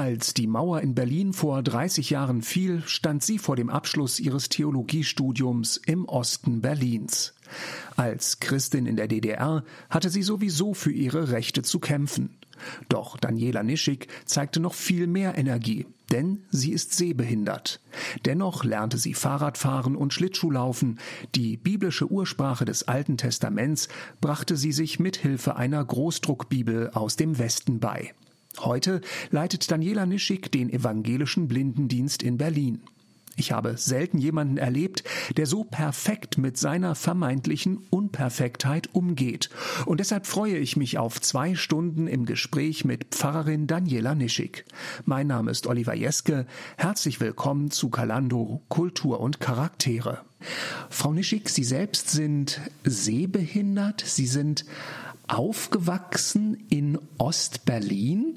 Als die Mauer in Berlin vor 30 Jahren fiel, stand sie vor dem Abschluss ihres Theologiestudiums im Osten Berlins. Als Christin in der DDR hatte sie sowieso für ihre Rechte zu kämpfen. Doch Daniela Nischig zeigte noch viel mehr Energie, denn sie ist sehbehindert. Dennoch lernte sie Fahrradfahren und Schlittschuhlaufen. Die biblische Ursprache des Alten Testaments brachte sie sich mit Hilfe einer Großdruckbibel aus dem Westen bei. Heute leitet Daniela Nischig den evangelischen Blindendienst in Berlin. Ich habe selten jemanden erlebt, der so perfekt mit seiner vermeintlichen Unperfektheit umgeht. Und deshalb freue ich mich auf zwei Stunden im Gespräch mit Pfarrerin Daniela Nischig. Mein Name ist Oliver Jeske. Herzlich willkommen zu Kalando Kultur und Charaktere. Frau Nischig, Sie selbst sind sehbehindert. Sie sind aufgewachsen in Ostberlin,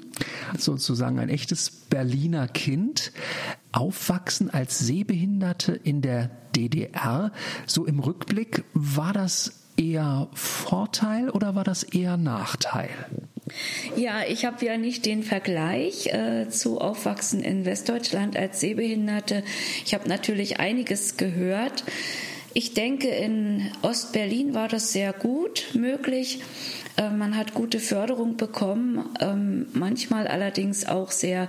sozusagen ein echtes Berliner Kind, aufwachsen als Sehbehinderte in der DDR. So im Rückblick, war das eher Vorteil oder war das eher Nachteil? Ja, ich habe ja nicht den Vergleich äh, zu Aufwachsen in Westdeutschland als Sehbehinderte. Ich habe natürlich einiges gehört. Ich denke, in Ostberlin war das sehr gut möglich. Äh, man hat gute Förderung bekommen, ähm, manchmal allerdings auch sehr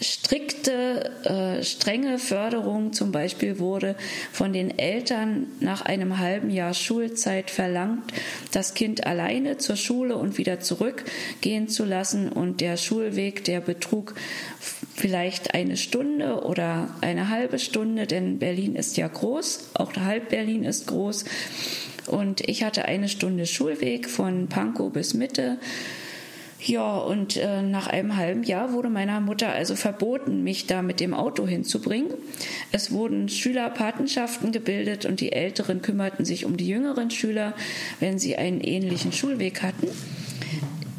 strikte, äh, strenge Förderung. Zum Beispiel wurde von den Eltern nach einem halben Jahr Schulzeit verlangt, das Kind alleine zur Schule und wieder zurückgehen zu lassen. Und der Schulweg, der betrug vielleicht eine Stunde oder eine halbe Stunde, denn Berlin ist ja groß, auch halb Berlin ist groß. Und ich hatte eine Stunde Schulweg von Pankow bis Mitte. Ja, und äh, nach einem halben Jahr wurde meiner Mutter also verboten, mich da mit dem Auto hinzubringen. Es wurden Schülerpatenschaften gebildet und die Älteren kümmerten sich um die jüngeren Schüler, wenn sie einen ähnlichen Schulweg hatten.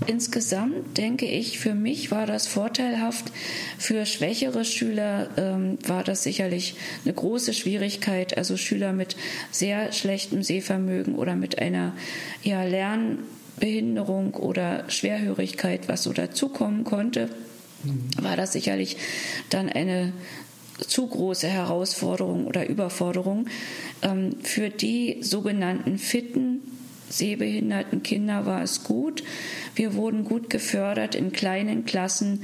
Insgesamt denke ich, für mich war das vorteilhaft. Für schwächere Schüler ähm, war das sicherlich eine große Schwierigkeit. Also Schüler mit sehr schlechtem Sehvermögen oder mit einer ja, Lernbehinderung oder Schwerhörigkeit, was so dazukommen konnte, war das sicherlich dann eine zu große Herausforderung oder Überforderung. Ähm, für die sogenannten Fitten sehbehinderten Kinder war es gut. Wir wurden gut gefördert in kleinen Klassen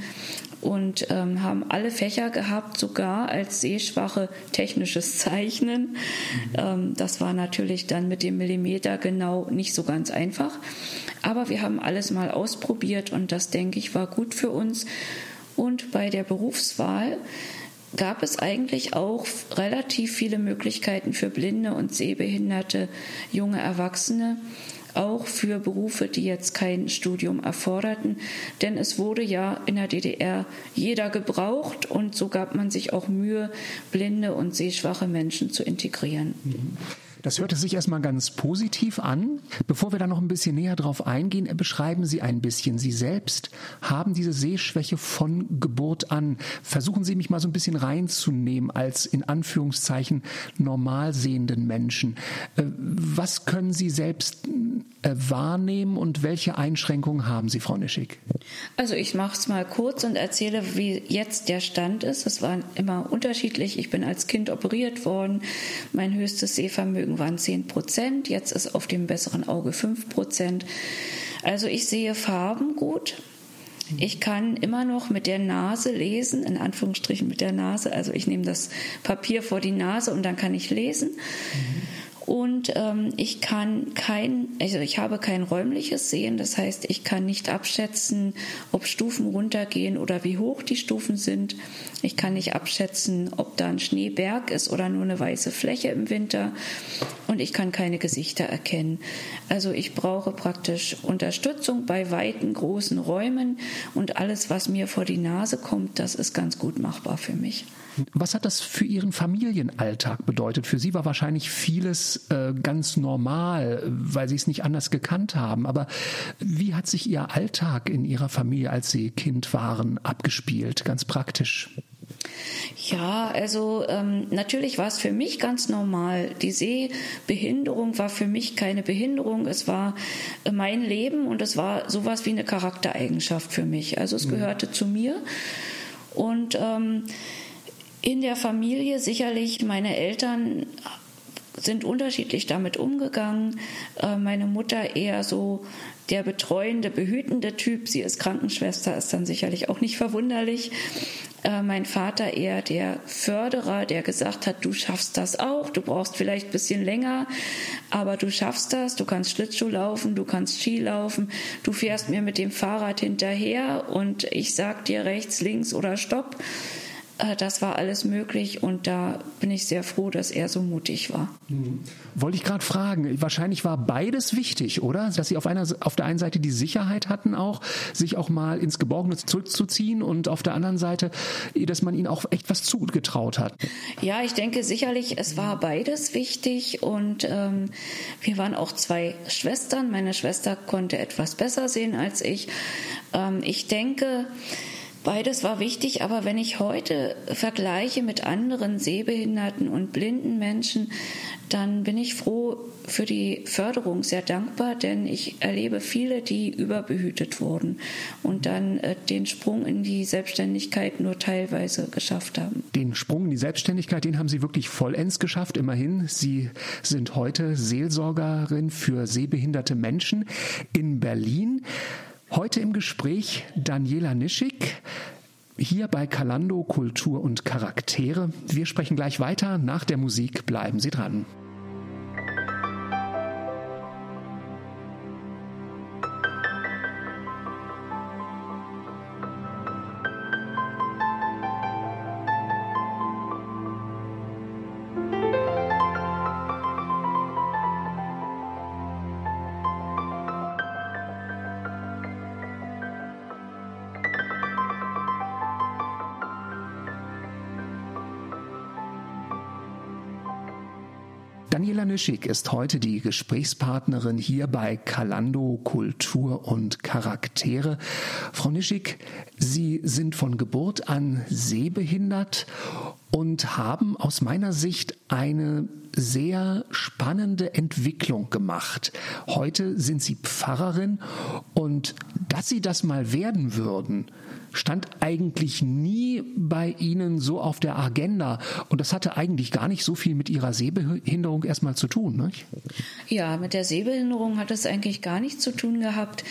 und ähm, haben alle Fächer gehabt, sogar als Sehschwache technisches Zeichnen. Ähm, das war natürlich dann mit dem Millimeter genau nicht so ganz einfach. Aber wir haben alles mal ausprobiert und das, denke ich, war gut für uns. Und bei der Berufswahl gab es eigentlich auch relativ viele Möglichkeiten für blinde und sehbehinderte junge Erwachsene, auch für Berufe, die jetzt kein Studium erforderten. Denn es wurde ja in der DDR jeder gebraucht und so gab man sich auch Mühe, blinde und sehschwache Menschen zu integrieren. Mhm. Das hörte sich erstmal ganz positiv an. Bevor wir da noch ein bisschen näher drauf eingehen, beschreiben Sie ein bisschen. Sie selbst haben diese Sehschwäche von Geburt an. Versuchen Sie mich mal so ein bisschen reinzunehmen als in Anführungszeichen normal sehenden Menschen. Äh, was können Sie selbst äh, wahrnehmen und welche Einschränkungen haben Sie, Frau Nischig? Also ich mache es mal kurz und erzähle, wie jetzt der Stand ist. Es war immer unterschiedlich. Ich bin als Kind operiert worden. Mein höchstes Sehvermögen waren 10 Prozent. Jetzt ist auf dem besseren Auge 5 Prozent. Also ich sehe Farben gut. Ich kann immer noch mit der Nase lesen, in Anführungsstrichen mit der Nase. Also ich nehme das Papier vor die Nase und dann kann ich lesen. Mhm. Und ähm, ich kann kein, also ich habe kein räumliches Sehen, das heißt, ich kann nicht abschätzen, ob Stufen runtergehen oder wie hoch die Stufen sind. Ich kann nicht abschätzen, ob da ein Schneeberg ist oder nur eine weiße Fläche im Winter. Und ich kann keine Gesichter erkennen. Also ich brauche praktisch Unterstützung bei weiten, großen Räumen und alles, was mir vor die Nase kommt, das ist ganz gut machbar für mich. Was hat das für Ihren Familienalltag bedeutet? Für Sie war wahrscheinlich vieles äh, ganz normal, weil Sie es nicht anders gekannt haben. Aber wie hat sich Ihr Alltag in Ihrer Familie, als Sie Kind waren, abgespielt, ganz praktisch? Ja, also ähm, natürlich war es für mich ganz normal. Die Sehbehinderung war für mich keine Behinderung. Es war äh, mein Leben und es war sowas wie eine Charaktereigenschaft für mich. Also es mhm. gehörte zu mir. Und ähm, in der Familie sicherlich meine Eltern sind unterschiedlich damit umgegangen. Äh, meine Mutter eher so der betreuende, behütende Typ. Sie ist Krankenschwester, ist dann sicherlich auch nicht verwunderlich. Äh, mein Vater eher der Förderer, der gesagt hat, du schaffst das auch, du brauchst vielleicht ein bisschen länger, aber du schaffst das, du kannst Schlittschuh laufen, du kannst Ski laufen, du fährst mir mit dem Fahrrad hinterher und ich sag dir rechts, links oder stopp. Äh, das war alles möglich und da bin ich sehr froh, dass er so mutig war. Mhm. Wollte ich gerade fragen, wahrscheinlich war beides wichtig, oder? Dass Sie auf, einer, auf der einen Seite die Sicherheit hatten auch, sich auch mal ins Geborgene zurückzuziehen und auf der anderen Seite, dass man ihnen auch echt was zugetraut hat. Ja, ich denke sicherlich, es war beides wichtig und ähm, wir waren auch zwei Schwestern. Meine Schwester konnte etwas besser sehen als ich. Ähm, ich denke, Beides war wichtig, aber wenn ich heute vergleiche mit anderen sehbehinderten und blinden Menschen, dann bin ich froh für die Förderung, sehr dankbar, denn ich erlebe viele, die überbehütet wurden und dann äh, den Sprung in die Selbstständigkeit nur teilweise geschafft haben. Den Sprung in die Selbstständigkeit, den haben Sie wirklich vollends geschafft, immerhin. Sie sind heute Seelsorgerin für sehbehinderte Menschen in Berlin. Heute im Gespräch Daniela Nischig, hier bei Kalando Kultur und Charaktere. Wir sprechen gleich weiter. Nach der Musik bleiben Sie dran. Nischig ist heute die Gesprächspartnerin hier bei Kalando Kultur und Charaktere. Frau Nischig, Sie sind von Geburt an sehbehindert und haben aus meiner Sicht eine sehr spannende Entwicklung gemacht. Heute sind Sie Pfarrerin und dass Sie das mal werden würden, stand eigentlich nie bei Ihnen so auf der Agenda. Und das hatte eigentlich gar nicht so viel mit Ihrer Sehbehinderung erstmal zu tun. Nicht? Ja, mit der Sehbehinderung hat es eigentlich gar nichts zu tun gehabt.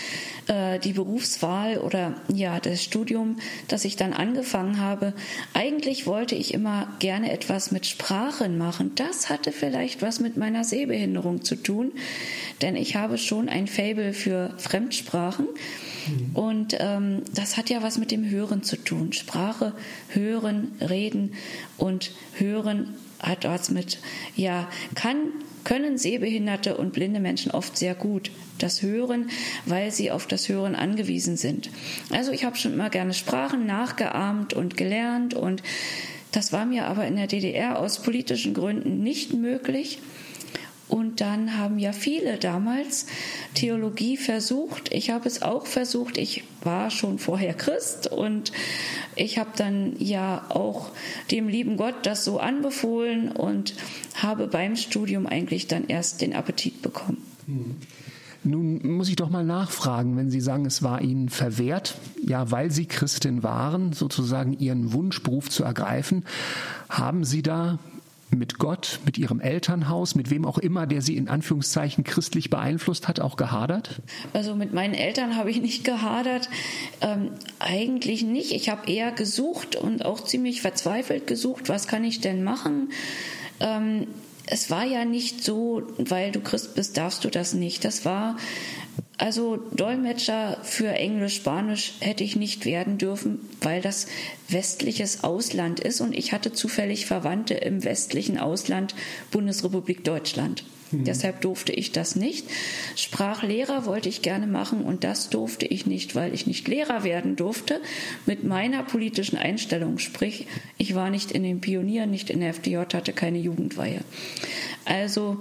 Äh, die Berufswahl oder ja, das Studium, das ich dann angefangen habe. Eigentlich wollte ich immer gerne etwas mit Sprachen machen. Das hatte vielleicht was mit meiner Sehbehinderung zu tun, denn ich habe schon ein Fable für Fremdsprachen. Und ähm, das hat ja was mit dem Hören zu tun. Sprache, Hören, Reden und Hören hat was mit, ja, kann, können sehbehinderte und blinde Menschen oft sehr gut das Hören, weil sie auf das Hören angewiesen sind. Also ich habe schon immer gerne Sprachen nachgeahmt und gelernt und das war mir aber in der DDR aus politischen Gründen nicht möglich. Und dann haben ja viele damals Theologie versucht. Ich habe es auch versucht. Ich war schon vorher Christ und ich habe dann ja auch dem lieben Gott das so anbefohlen und habe beim Studium eigentlich dann erst den Appetit bekommen. Hm. Nun muss ich doch mal nachfragen, wenn Sie sagen, es war Ihnen verwehrt, ja, weil Sie Christin waren, sozusagen Ihren Wunschberuf zu ergreifen, haben Sie da mit Gott, mit ihrem Elternhaus, mit wem auch immer, der sie in Anführungszeichen christlich beeinflusst hat, auch gehadert? Also mit meinen Eltern habe ich nicht gehadert. Ähm, eigentlich nicht. Ich habe eher gesucht und auch ziemlich verzweifelt gesucht, was kann ich denn machen? Ähm, es war ja nicht so, weil du Christ bist, darfst du das nicht. Das war also Dolmetscher für Englisch, Spanisch hätte ich nicht werden dürfen, weil das westliches Ausland ist und ich hatte zufällig Verwandte im westlichen Ausland Bundesrepublik Deutschland. Mhm. Deshalb durfte ich das nicht. Sprachlehrer wollte ich gerne machen und das durfte ich nicht, weil ich nicht Lehrer werden durfte mit meiner politischen Einstellung. Sprich, ich war nicht in den Pionieren, nicht in der FDJ, hatte keine Jugendweihe. Also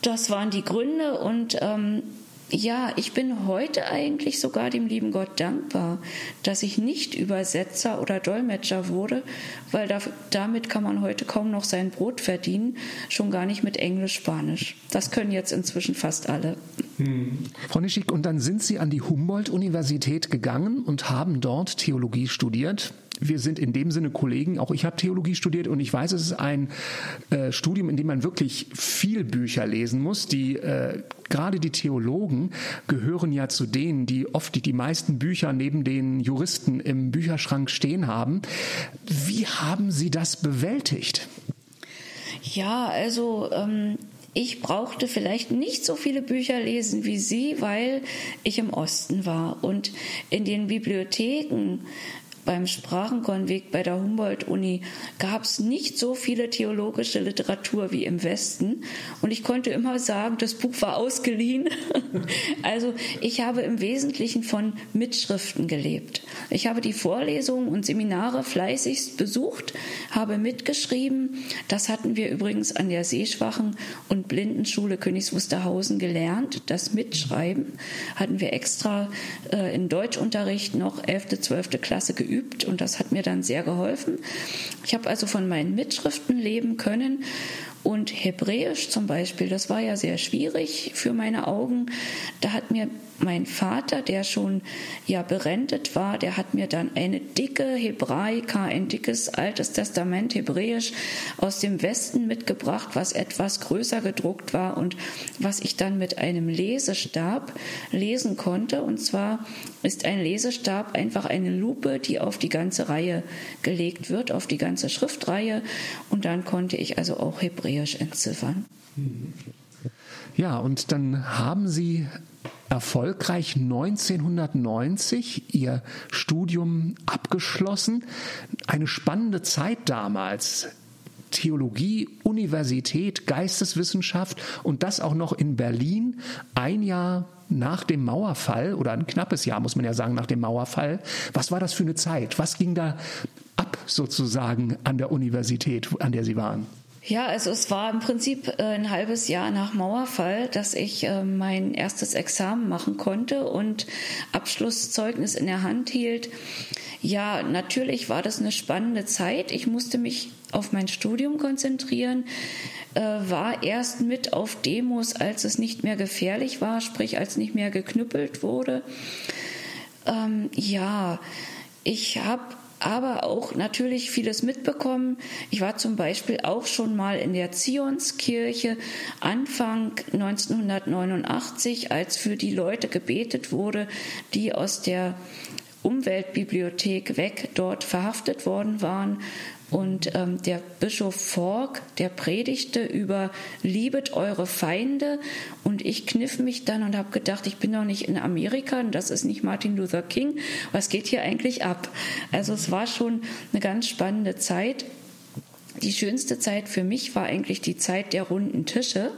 das waren die Gründe und ähm, ja, ich bin heute eigentlich sogar dem lieben Gott dankbar, dass ich nicht Übersetzer oder Dolmetscher wurde, weil da, damit kann man heute kaum noch sein Brot verdienen, schon gar nicht mit Englisch, Spanisch. Das können jetzt inzwischen fast alle. Hm. Frau Nischig, und dann sind Sie an die Humboldt-Universität gegangen und haben dort Theologie studiert. Wir sind in dem Sinne Kollegen. Auch ich habe Theologie studiert und ich weiß, es ist ein äh, Studium, in dem man wirklich viel Bücher lesen muss. Die äh, gerade die Theologen gehören ja zu denen, die oft die, die meisten Bücher neben den Juristen im Bücherschrank stehen haben. Wie haben Sie das bewältigt? Ja, also ähm, ich brauchte vielleicht nicht so viele Bücher lesen wie Sie, weil ich im Osten war und in den Bibliotheken beim Sprachenkonvik bei der Humboldt-Uni gab es nicht so viele theologische Literatur wie im Westen. Und ich konnte immer sagen, das Buch war ausgeliehen. also ich habe im Wesentlichen von Mitschriften gelebt. Ich habe die Vorlesungen und Seminare fleißigst besucht, habe mitgeschrieben. Das hatten wir übrigens an der Sehschwachen- und Blindenschule Königs Wusterhausen gelernt. Das Mitschreiben hatten wir extra äh, in Deutschunterricht noch 11., 12. Klasse geübt geübt und das hat mir dann sehr geholfen. Ich habe also von meinen Mitschriften leben können und Hebräisch zum Beispiel, das war ja sehr schwierig für meine Augen. Da hat mir mein Vater, der schon ja berentet war, der hat mir dann eine dicke Hebraika, ein dickes altes Testament Hebräisch aus dem Westen mitgebracht, was etwas größer gedruckt war und was ich dann mit einem Lesestab lesen konnte. Und zwar ist ein Lesestab einfach eine Lupe, die auf die ganze Reihe gelegt wird, auf die ganze Schriftreihe. Und dann konnte ich also auch Hebräisch entziffern. Ja, und dann haben Sie erfolgreich 1990 ihr Studium abgeschlossen. Eine spannende Zeit damals. Theologie, Universität, Geisteswissenschaft und das auch noch in Berlin, ein Jahr nach dem Mauerfall oder ein knappes Jahr, muss man ja sagen, nach dem Mauerfall. Was war das für eine Zeit? Was ging da ab sozusagen an der Universität, an der Sie waren? Ja, also es war im Prinzip äh, ein halbes Jahr nach Mauerfall, dass ich äh, mein erstes Examen machen konnte und Abschlusszeugnis in der Hand hielt. Ja, natürlich war das eine spannende Zeit. Ich musste mich auf mein Studium konzentrieren, äh, war erst mit auf Demos, als es nicht mehr gefährlich war, sprich als nicht mehr geknüppelt wurde. Ähm, ja, ich habe aber auch natürlich vieles mitbekommen. Ich war zum Beispiel auch schon mal in der Zionskirche Anfang 1989, als für die Leute gebetet wurde, die aus der Umweltbibliothek weg dort verhaftet worden waren und ähm, der Bischof Fork, der predigte über Liebet eure Feinde. Und ich kniff mich dann und habe gedacht, ich bin doch nicht in Amerika und das ist nicht Martin Luther King. Was geht hier eigentlich ab? Also es war schon eine ganz spannende Zeit. Die schönste Zeit für mich war eigentlich die Zeit der runden Tische.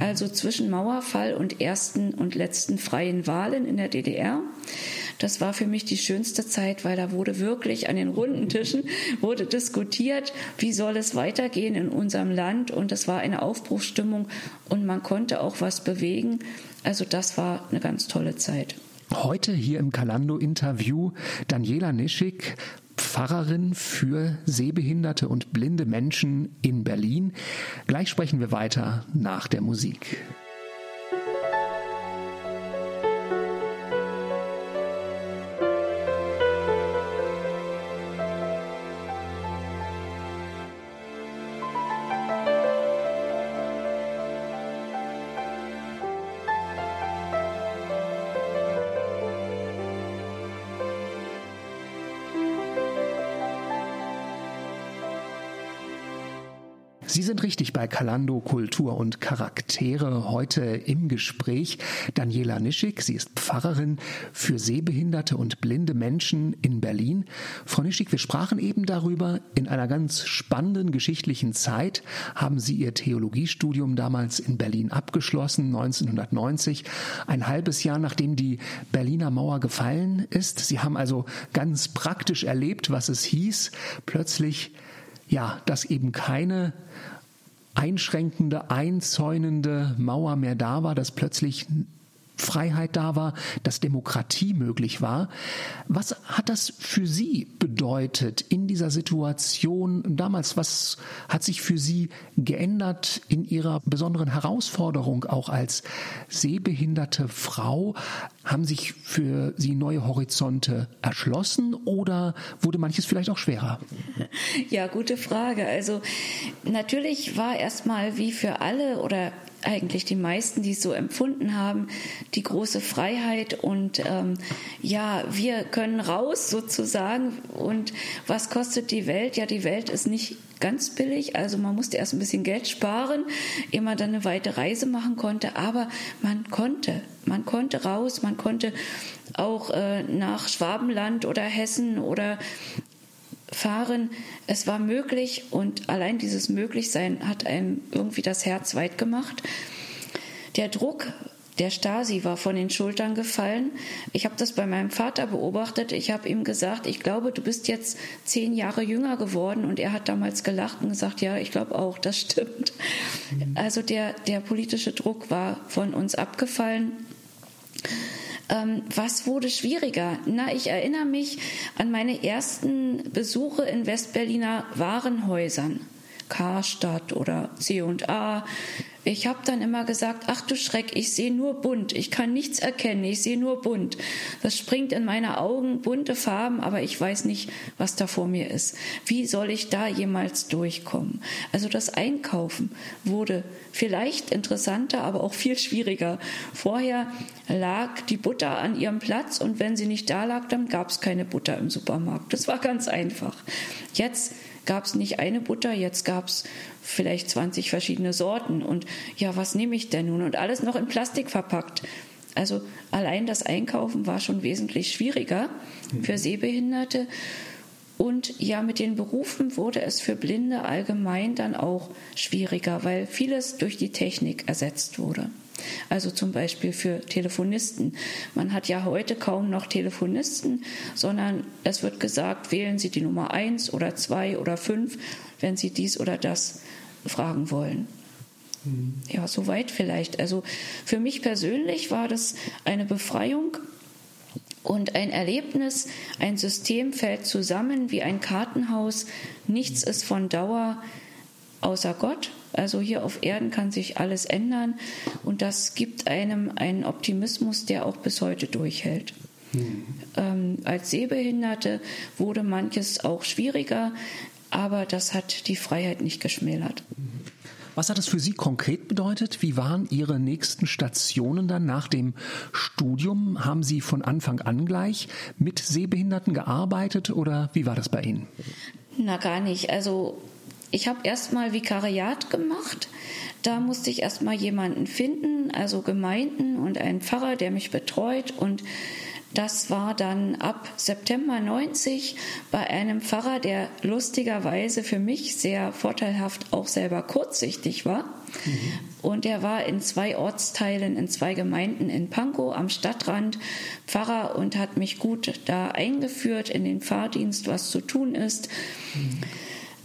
Also zwischen Mauerfall und ersten und letzten freien Wahlen in der DDR. Das war für mich die schönste Zeit, weil da wurde wirklich an den runden Tischen wurde diskutiert, wie soll es weitergehen in unserem Land und es war eine Aufbruchsstimmung und man konnte auch was bewegen. Also das war eine ganz tolle Zeit. Heute hier im Kalando-Interview Daniela Nischig, Pfarrerin für sehbehinderte und blinde Menschen in Berlin. Gleich sprechen wir weiter nach der Musik. Richtig bei Kalando Kultur und Charaktere. Heute im Gespräch Daniela Nischig. Sie ist Pfarrerin für sehbehinderte und blinde Menschen in Berlin. Frau Nischig, wir sprachen eben darüber. In einer ganz spannenden geschichtlichen Zeit haben Sie Ihr Theologiestudium damals in Berlin abgeschlossen, 1990. Ein halbes Jahr nachdem die Berliner Mauer gefallen ist. Sie haben also ganz praktisch erlebt, was es hieß, plötzlich ja, dass eben keine einschränkende, einzäunende Mauer mehr da war, dass plötzlich Freiheit da war, dass Demokratie möglich war. Was hat das für Sie bedeutet in dieser Situation damals? Was hat sich für Sie geändert in Ihrer besonderen Herausforderung auch als sehbehinderte Frau? Haben sich für Sie neue Horizonte erschlossen oder wurde manches vielleicht auch schwerer? Ja, gute Frage. Also natürlich war erstmal wie für alle oder eigentlich die meisten, die es so empfunden haben, die große Freiheit und ähm, ja, wir können raus sozusagen. Und was kostet die Welt? Ja, die Welt ist nicht ganz billig, also man musste erst ein bisschen Geld sparen, ehe man dann eine weite Reise machen konnte, aber man konnte, man konnte raus, man konnte auch äh, nach Schwabenland oder Hessen oder fahren. Es war möglich und allein dieses Möglichsein hat einem irgendwie das Herz weit gemacht. Der Druck der Stasi war von den Schultern gefallen. Ich habe das bei meinem Vater beobachtet. Ich habe ihm gesagt, ich glaube, du bist jetzt zehn Jahre jünger geworden. Und er hat damals gelacht und gesagt, ja, ich glaube auch, das stimmt. Mhm. Also der, der politische Druck war von uns abgefallen. Ähm, was wurde schwieriger? Na, ich erinnere mich an meine ersten Besuche in Westberliner Warenhäusern. Karstadt oder C&A. Ich habe dann immer gesagt, ach du Schreck, ich sehe nur bunt, ich kann nichts erkennen, ich sehe nur bunt. Das springt in meine Augen, bunte Farben, aber ich weiß nicht, was da vor mir ist. Wie soll ich da jemals durchkommen? Also das Einkaufen wurde vielleicht interessanter, aber auch viel schwieriger. Vorher lag die Butter an ihrem Platz und wenn sie nicht da lag, dann gab es keine Butter im Supermarkt. Das war ganz einfach. Jetzt gab es nicht eine Butter, jetzt gab es vielleicht 20 verschiedene Sorten. Und ja, was nehme ich denn nun? Und alles noch in Plastik verpackt. Also allein das Einkaufen war schon wesentlich schwieriger für mhm. Sehbehinderte. Und ja, mit den Berufen wurde es für Blinde allgemein dann auch schwieriger, weil vieles durch die Technik ersetzt wurde. Also zum Beispiel für Telefonisten. Man hat ja heute kaum noch Telefonisten, sondern es wird gesagt, wählen Sie die Nummer eins oder zwei oder fünf, wenn Sie dies oder das fragen wollen. Mhm. Ja, soweit vielleicht. Also für mich persönlich war das eine Befreiung und ein Erlebnis, ein System fällt zusammen wie ein Kartenhaus. Nichts ist von Dauer außer Gott. Also hier auf Erden kann sich alles ändern und das gibt einem einen Optimismus, der auch bis heute durchhält. Mhm. Ähm, als Sehbehinderte wurde manches auch schwieriger, aber das hat die Freiheit nicht geschmälert. Was hat es für Sie konkret bedeutet? Wie waren Ihre nächsten Stationen dann nach dem Studium? Haben Sie von Anfang an gleich mit Sehbehinderten gearbeitet oder wie war das bei Ihnen? Na gar nicht. Also ich habe erstmal Vikariat gemacht. Da musste ich erstmal jemanden finden, also Gemeinden und einen Pfarrer, der mich betreut. Und das war dann ab September 90 bei einem Pfarrer, der lustigerweise für mich sehr vorteilhaft auch selber kurzsichtig war. Mhm. Und er war in zwei Ortsteilen, in zwei Gemeinden in Pankow am Stadtrand Pfarrer und hat mich gut da eingeführt in den Fahrdienst, was zu tun ist. Mhm.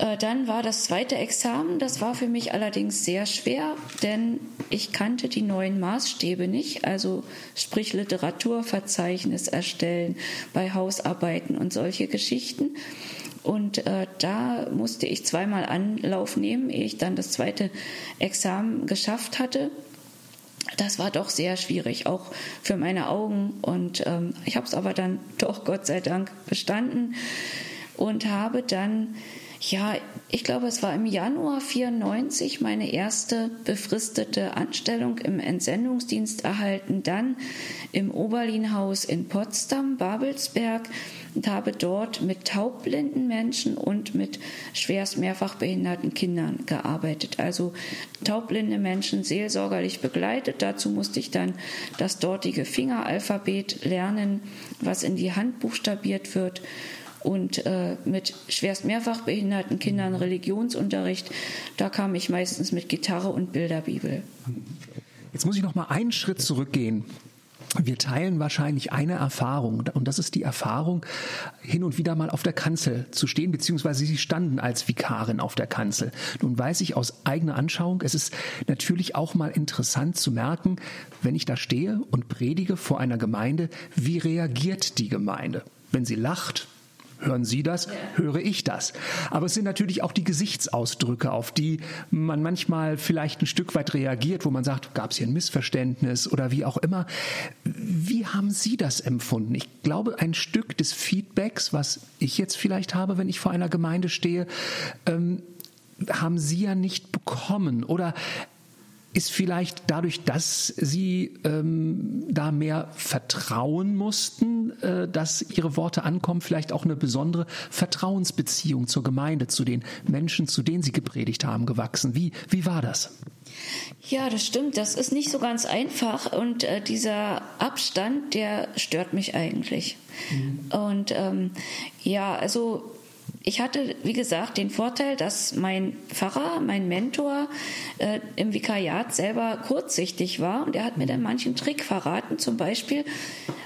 Äh, dann war das zweite Examen, das war für mich allerdings sehr schwer, denn ich kannte die neuen Maßstäbe nicht, also sprich Literaturverzeichnis erstellen bei Hausarbeiten und solche Geschichten. Und äh, da musste ich zweimal Anlauf nehmen, ehe ich dann das zweite Examen geschafft hatte. Das war doch sehr schwierig, auch für meine Augen. Und ähm, ich habe es aber dann doch Gott sei Dank bestanden und habe dann ja, ich glaube, es war im Januar 94 meine erste befristete Anstellung im Entsendungsdienst erhalten, dann im Oberlinhaus in Potsdam, Babelsberg und habe dort mit taubblinden Menschen und mit schwerst mehrfach behinderten Kindern gearbeitet. Also taubblinde Menschen seelsorgerlich begleitet. Dazu musste ich dann das dortige Fingeralphabet lernen, was in die Hand buchstabiert wird und äh, mit schwerst mehrfach behinderten Kindern Religionsunterricht. Da kam ich meistens mit Gitarre und Bilderbibel. Jetzt muss ich noch mal einen Schritt zurückgehen. wir teilen wahrscheinlich eine Erfahrung und das ist die Erfahrung, hin und wieder mal auf der Kanzel zu stehen, beziehungsweise Sie standen als Vikarin auf der Kanzel. Nun weiß ich aus eigener Anschauung, es ist natürlich auch mal interessant zu merken, wenn ich da stehe und predige vor einer Gemeinde, wie reagiert die Gemeinde? Wenn sie lacht, Hören Sie das? Höre ich das? Aber es sind natürlich auch die Gesichtsausdrücke, auf die man manchmal vielleicht ein Stück weit reagiert, wo man sagt, gab es hier ein Missverständnis oder wie auch immer. Wie haben Sie das empfunden? Ich glaube, ein Stück des Feedbacks, was ich jetzt vielleicht habe, wenn ich vor einer Gemeinde stehe, ähm, haben Sie ja nicht bekommen. Oder ist vielleicht dadurch, dass Sie ähm, da mehr vertrauen mussten, äh, dass Ihre Worte ankommen, vielleicht auch eine besondere Vertrauensbeziehung zur Gemeinde, zu den Menschen, zu denen Sie gepredigt haben, gewachsen. Wie, wie war das? Ja, das stimmt. Das ist nicht so ganz einfach und äh, dieser Abstand, der stört mich eigentlich. Mhm. Und ähm, ja, also ich hatte, wie gesagt, den Vorteil, dass mein Pfarrer, mein Mentor äh, im Vikariat selber kurzsichtig war und er hat mir dann manchen Trick verraten. Zum Beispiel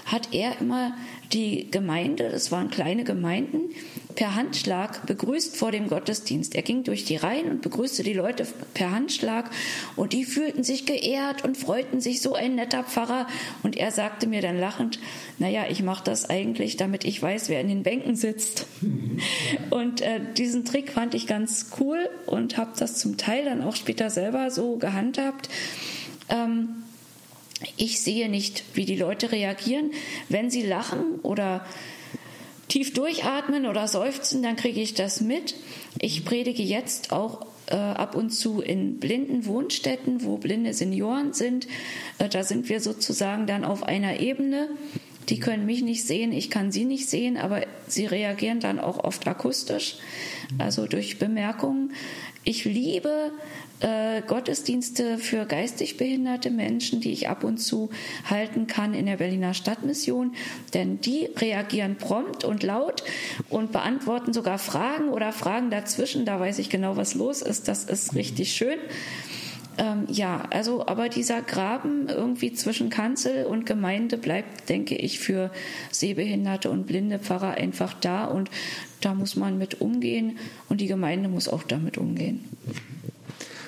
hat er immer die Gemeinde, das waren kleine Gemeinden, per Handschlag begrüßt vor dem Gottesdienst. Er ging durch die Reihen und begrüßte die Leute per Handschlag und die fühlten sich geehrt und freuten sich, so ein netter Pfarrer. Und er sagte mir dann lachend, naja, ich mache das eigentlich, damit ich weiß, wer in den Bänken sitzt. Und äh, diesen Trick fand ich ganz cool und habe das zum Teil dann auch später selber so gehandhabt. Ähm, ich sehe nicht, wie die Leute reagieren. Wenn sie lachen oder tief durchatmen oder seufzen, dann kriege ich das mit. Ich predige jetzt auch äh, ab und zu in blinden Wohnstätten, wo blinde Senioren sind. Äh, da sind wir sozusagen dann auf einer Ebene. Die können mich nicht sehen, ich kann sie nicht sehen, aber sie reagieren dann auch oft akustisch, also durch Bemerkungen. Ich liebe äh, Gottesdienste für geistig behinderte Menschen, die ich ab und zu halten kann in der Berliner Stadtmission, denn die reagieren prompt und laut und beantworten sogar Fragen oder Fragen dazwischen. Da weiß ich genau, was los ist. Das ist richtig schön. Ähm, ja, also, aber dieser Graben irgendwie zwischen Kanzel und Gemeinde bleibt, denke ich, für sehbehinderte und blinde Pfarrer einfach da und da muss man mit umgehen und die Gemeinde muss auch damit umgehen.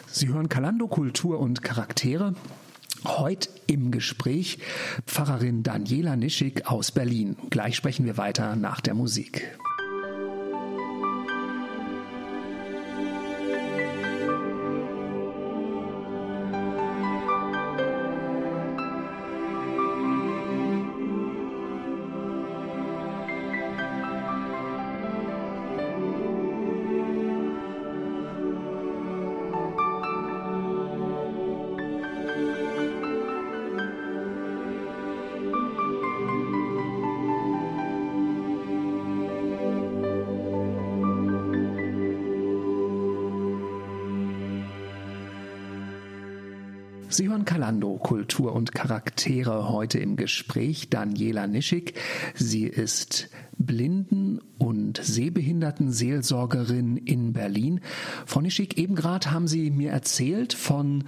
Sie hören Kalando Kultur und Charaktere. Heute im Gespräch Pfarrerin Daniela Nischig aus Berlin. Gleich sprechen wir weiter nach der Musik. Sie hören Kalando, Kultur und Charaktere heute im Gespräch. Daniela Nischig. Sie ist Blinden- und Sehbehindertenseelsorgerin in Berlin. Frau Nischig, eben gerade haben Sie mir erzählt von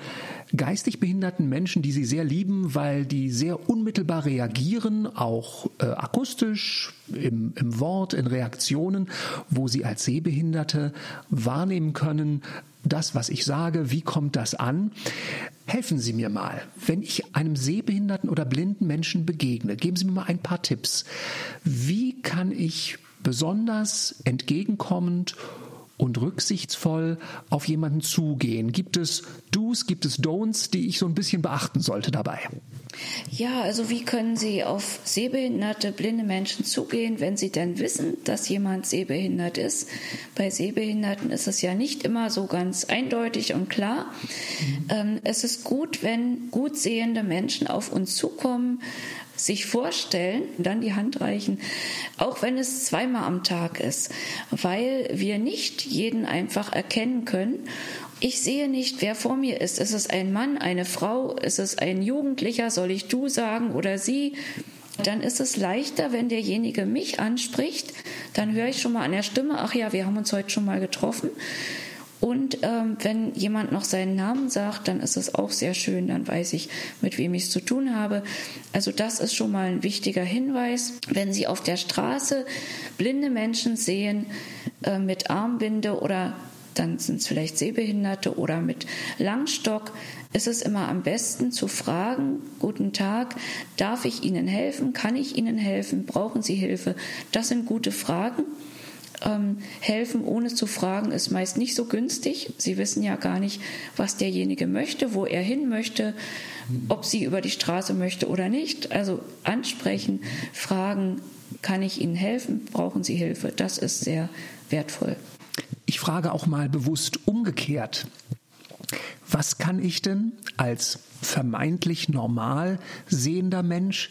geistig behinderten Menschen, die Sie sehr lieben, weil die sehr unmittelbar reagieren, auch äh, akustisch, im, im Wort, in Reaktionen, wo Sie als Sehbehinderte wahrnehmen können, das, was ich sage, wie kommt das an? Helfen Sie mir mal, wenn ich einem sehbehinderten oder blinden Menschen begegne, geben Sie mir mal ein paar Tipps. Wie kann ich besonders entgegenkommend und rücksichtsvoll auf jemanden zugehen? Gibt es Do's, gibt es Don'ts, die ich so ein bisschen beachten sollte dabei? Ja, also wie können Sie auf sehbehinderte, blinde Menschen zugehen, wenn Sie denn wissen, dass jemand sehbehindert ist? Bei Sehbehinderten ist es ja nicht immer so ganz eindeutig und klar. Mhm. Ähm, es ist gut, wenn gut sehende Menschen auf uns zukommen, sich vorstellen, dann die Hand reichen, auch wenn es zweimal am Tag ist, weil wir nicht jeden einfach erkennen können. Ich sehe nicht, wer vor mir ist. Ist es ein Mann, eine Frau? Ist es ein Jugendlicher? Soll ich du sagen oder sie? Dann ist es leichter, wenn derjenige mich anspricht. Dann höre ich schon mal an der Stimme, ach ja, wir haben uns heute schon mal getroffen. Und ähm, wenn jemand noch seinen Namen sagt, dann ist es auch sehr schön, dann weiß ich, mit wem ich es zu tun habe. Also das ist schon mal ein wichtiger Hinweis. Wenn Sie auf der Straße blinde Menschen sehen äh, mit Armbinde oder dann sind es vielleicht Sehbehinderte oder mit Langstock, ist es immer am besten zu fragen, guten Tag, darf ich Ihnen helfen? Kann ich Ihnen helfen? Brauchen Sie Hilfe? Das sind gute Fragen. Ähm, helfen ohne zu fragen ist meist nicht so günstig. Sie wissen ja gar nicht, was derjenige möchte, wo er hin möchte, ob sie über die Straße möchte oder nicht. Also ansprechen, fragen, kann ich Ihnen helfen? Brauchen Sie Hilfe? Das ist sehr wertvoll. Ich frage auch mal bewusst umgekehrt. Was kann ich denn als vermeintlich normal sehender Mensch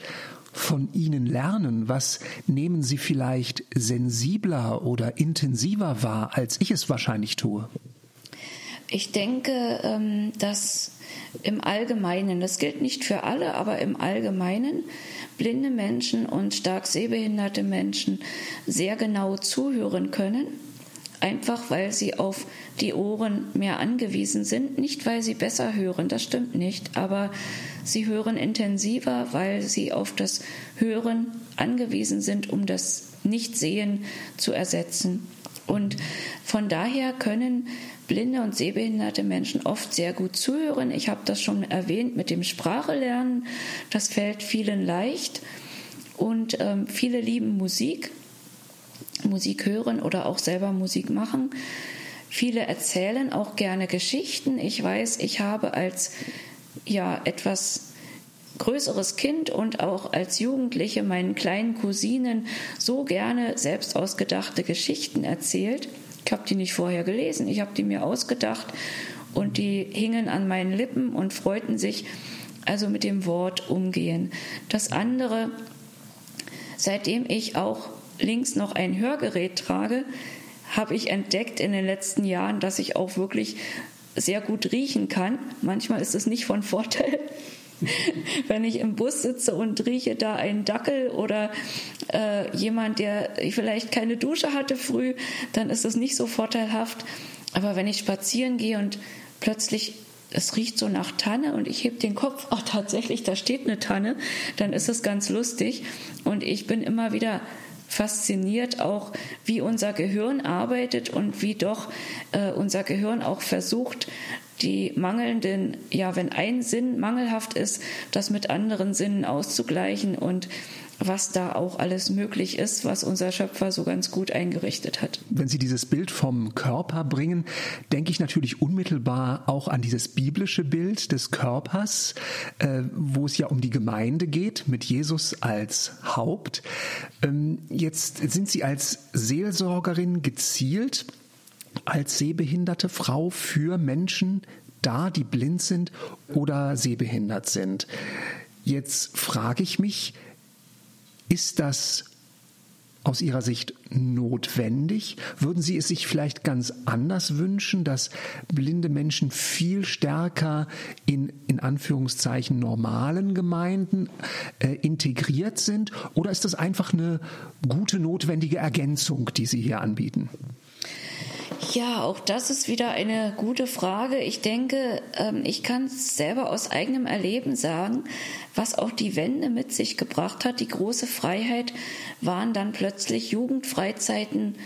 von Ihnen lernen? Was nehmen Sie vielleicht sensibler oder intensiver wahr, als ich es wahrscheinlich tue? Ich denke, ähm, dass im Allgemeinen, das gilt nicht für alle, aber im Allgemeinen blinde Menschen und stark sehbehinderte Menschen sehr genau zuhören können einfach weil sie auf die Ohren mehr angewiesen sind, nicht weil sie besser hören, das stimmt nicht, aber sie hören intensiver, weil sie auf das Hören angewiesen sind, um das Nichtsehen zu ersetzen. Und von daher können blinde und sehbehinderte Menschen oft sehr gut zuhören. Ich habe das schon erwähnt mit dem Sprachelernen. Das fällt vielen leicht. Und ähm, viele lieben Musik. Musik hören oder auch selber Musik machen. Viele erzählen auch gerne Geschichten. Ich weiß, ich habe als ja etwas größeres Kind und auch als Jugendliche meinen kleinen Cousinen so gerne selbst ausgedachte Geschichten erzählt. Ich habe die nicht vorher gelesen, ich habe die mir ausgedacht und die hingen an meinen Lippen und freuten sich also mit dem Wort umgehen. Das andere, seitdem ich auch links noch ein Hörgerät trage, habe ich entdeckt in den letzten Jahren, dass ich auch wirklich sehr gut riechen kann. Manchmal ist es nicht von Vorteil. Wenn ich im Bus sitze und rieche da einen Dackel oder äh, jemand, der vielleicht keine Dusche hatte früh, dann ist es nicht so vorteilhaft. Aber wenn ich spazieren gehe und plötzlich es riecht so nach Tanne und ich heb den Kopf, ach tatsächlich, da steht eine Tanne, dann ist es ganz lustig und ich bin immer wieder fasziniert auch, wie unser Gehirn arbeitet und wie doch äh, unser Gehirn auch versucht, die mangelnden, ja, wenn ein Sinn mangelhaft ist, das mit anderen Sinnen auszugleichen und was da auch alles möglich ist, was unser Schöpfer so ganz gut eingerichtet hat. Wenn Sie dieses Bild vom Körper bringen, denke ich natürlich unmittelbar auch an dieses biblische Bild des Körpers, äh, wo es ja um die Gemeinde geht, mit Jesus als Haupt. Ähm, jetzt sind Sie als Seelsorgerin gezielt als sehbehinderte Frau für Menschen da, die blind sind oder sehbehindert sind. Jetzt frage ich mich, ist das aus Ihrer Sicht notwendig? Würden Sie es sich vielleicht ganz anders wünschen, dass blinde Menschen viel stärker in, in Anführungszeichen, normalen Gemeinden äh, integriert sind? Oder ist das einfach eine gute, notwendige Ergänzung, die Sie hier anbieten? Ja, auch das ist wieder eine gute Frage. Ich denke, ähm, ich kann es selber aus eigenem Erleben sagen, was auch die Wende mit sich gebracht hat. Die große Freiheit waren dann plötzlich Jugendfreizeiten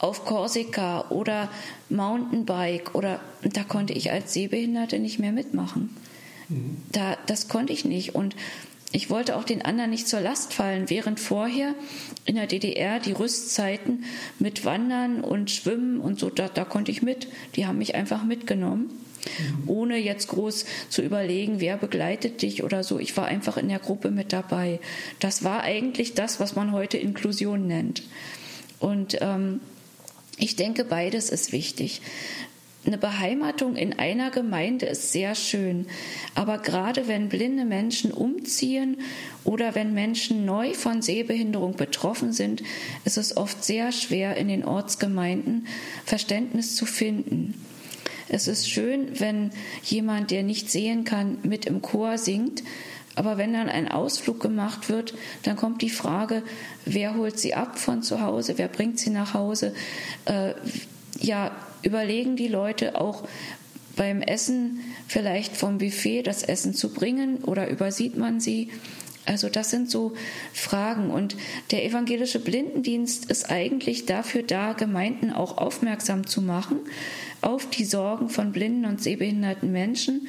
auf Korsika oder Mountainbike oder da konnte ich als Sehbehinderte nicht mehr mitmachen. Mhm. Da, das konnte ich nicht. Und ich wollte auch den anderen nicht zur Last fallen, während vorher in der DDR die Rüstzeiten mit Wandern und Schwimmen und so, da, da konnte ich mit. Die haben mich einfach mitgenommen, mhm. ohne jetzt groß zu überlegen, wer begleitet dich oder so. Ich war einfach in der Gruppe mit dabei. Das war eigentlich das, was man heute Inklusion nennt. Und ähm, ich denke, beides ist wichtig. Eine Beheimatung in einer Gemeinde ist sehr schön, aber gerade wenn blinde Menschen umziehen oder wenn Menschen neu von Sehbehinderung betroffen sind, ist es oft sehr schwer in den Ortsgemeinden Verständnis zu finden. Es ist schön, wenn jemand, der nicht sehen kann, mit im Chor singt, aber wenn dann ein Ausflug gemacht wird, dann kommt die Frage, wer holt sie ab von zu Hause, wer bringt sie nach Hause, äh, ja, überlegen die Leute auch beim Essen vielleicht vom Buffet das Essen zu bringen oder übersieht man sie? Also das sind so Fragen. Und der evangelische Blindendienst ist eigentlich dafür da, Gemeinden auch aufmerksam zu machen auf die Sorgen von blinden und sehbehinderten Menschen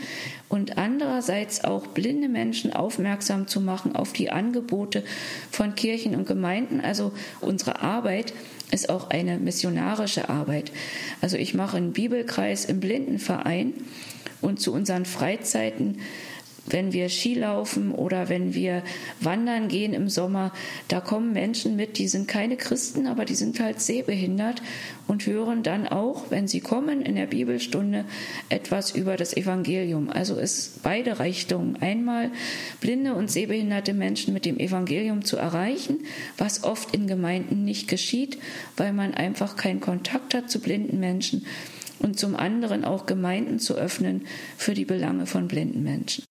und andererseits auch blinde Menschen aufmerksam zu machen auf die Angebote von Kirchen und Gemeinden. Also unsere Arbeit ist auch eine missionarische Arbeit. Also ich mache einen Bibelkreis im Blindenverein und zu unseren Freizeiten wenn wir Skilaufen oder wenn wir wandern gehen im Sommer, da kommen Menschen mit, die sind keine Christen, aber die sind halt sehbehindert und hören dann auch, wenn sie kommen in der Bibelstunde, etwas über das Evangelium. Also ist beide Richtungen. Einmal blinde und sehbehinderte Menschen mit dem Evangelium zu erreichen, was oft in Gemeinden nicht geschieht, weil man einfach keinen Kontakt hat zu blinden Menschen und zum anderen auch Gemeinden zu öffnen für die Belange von blinden Menschen.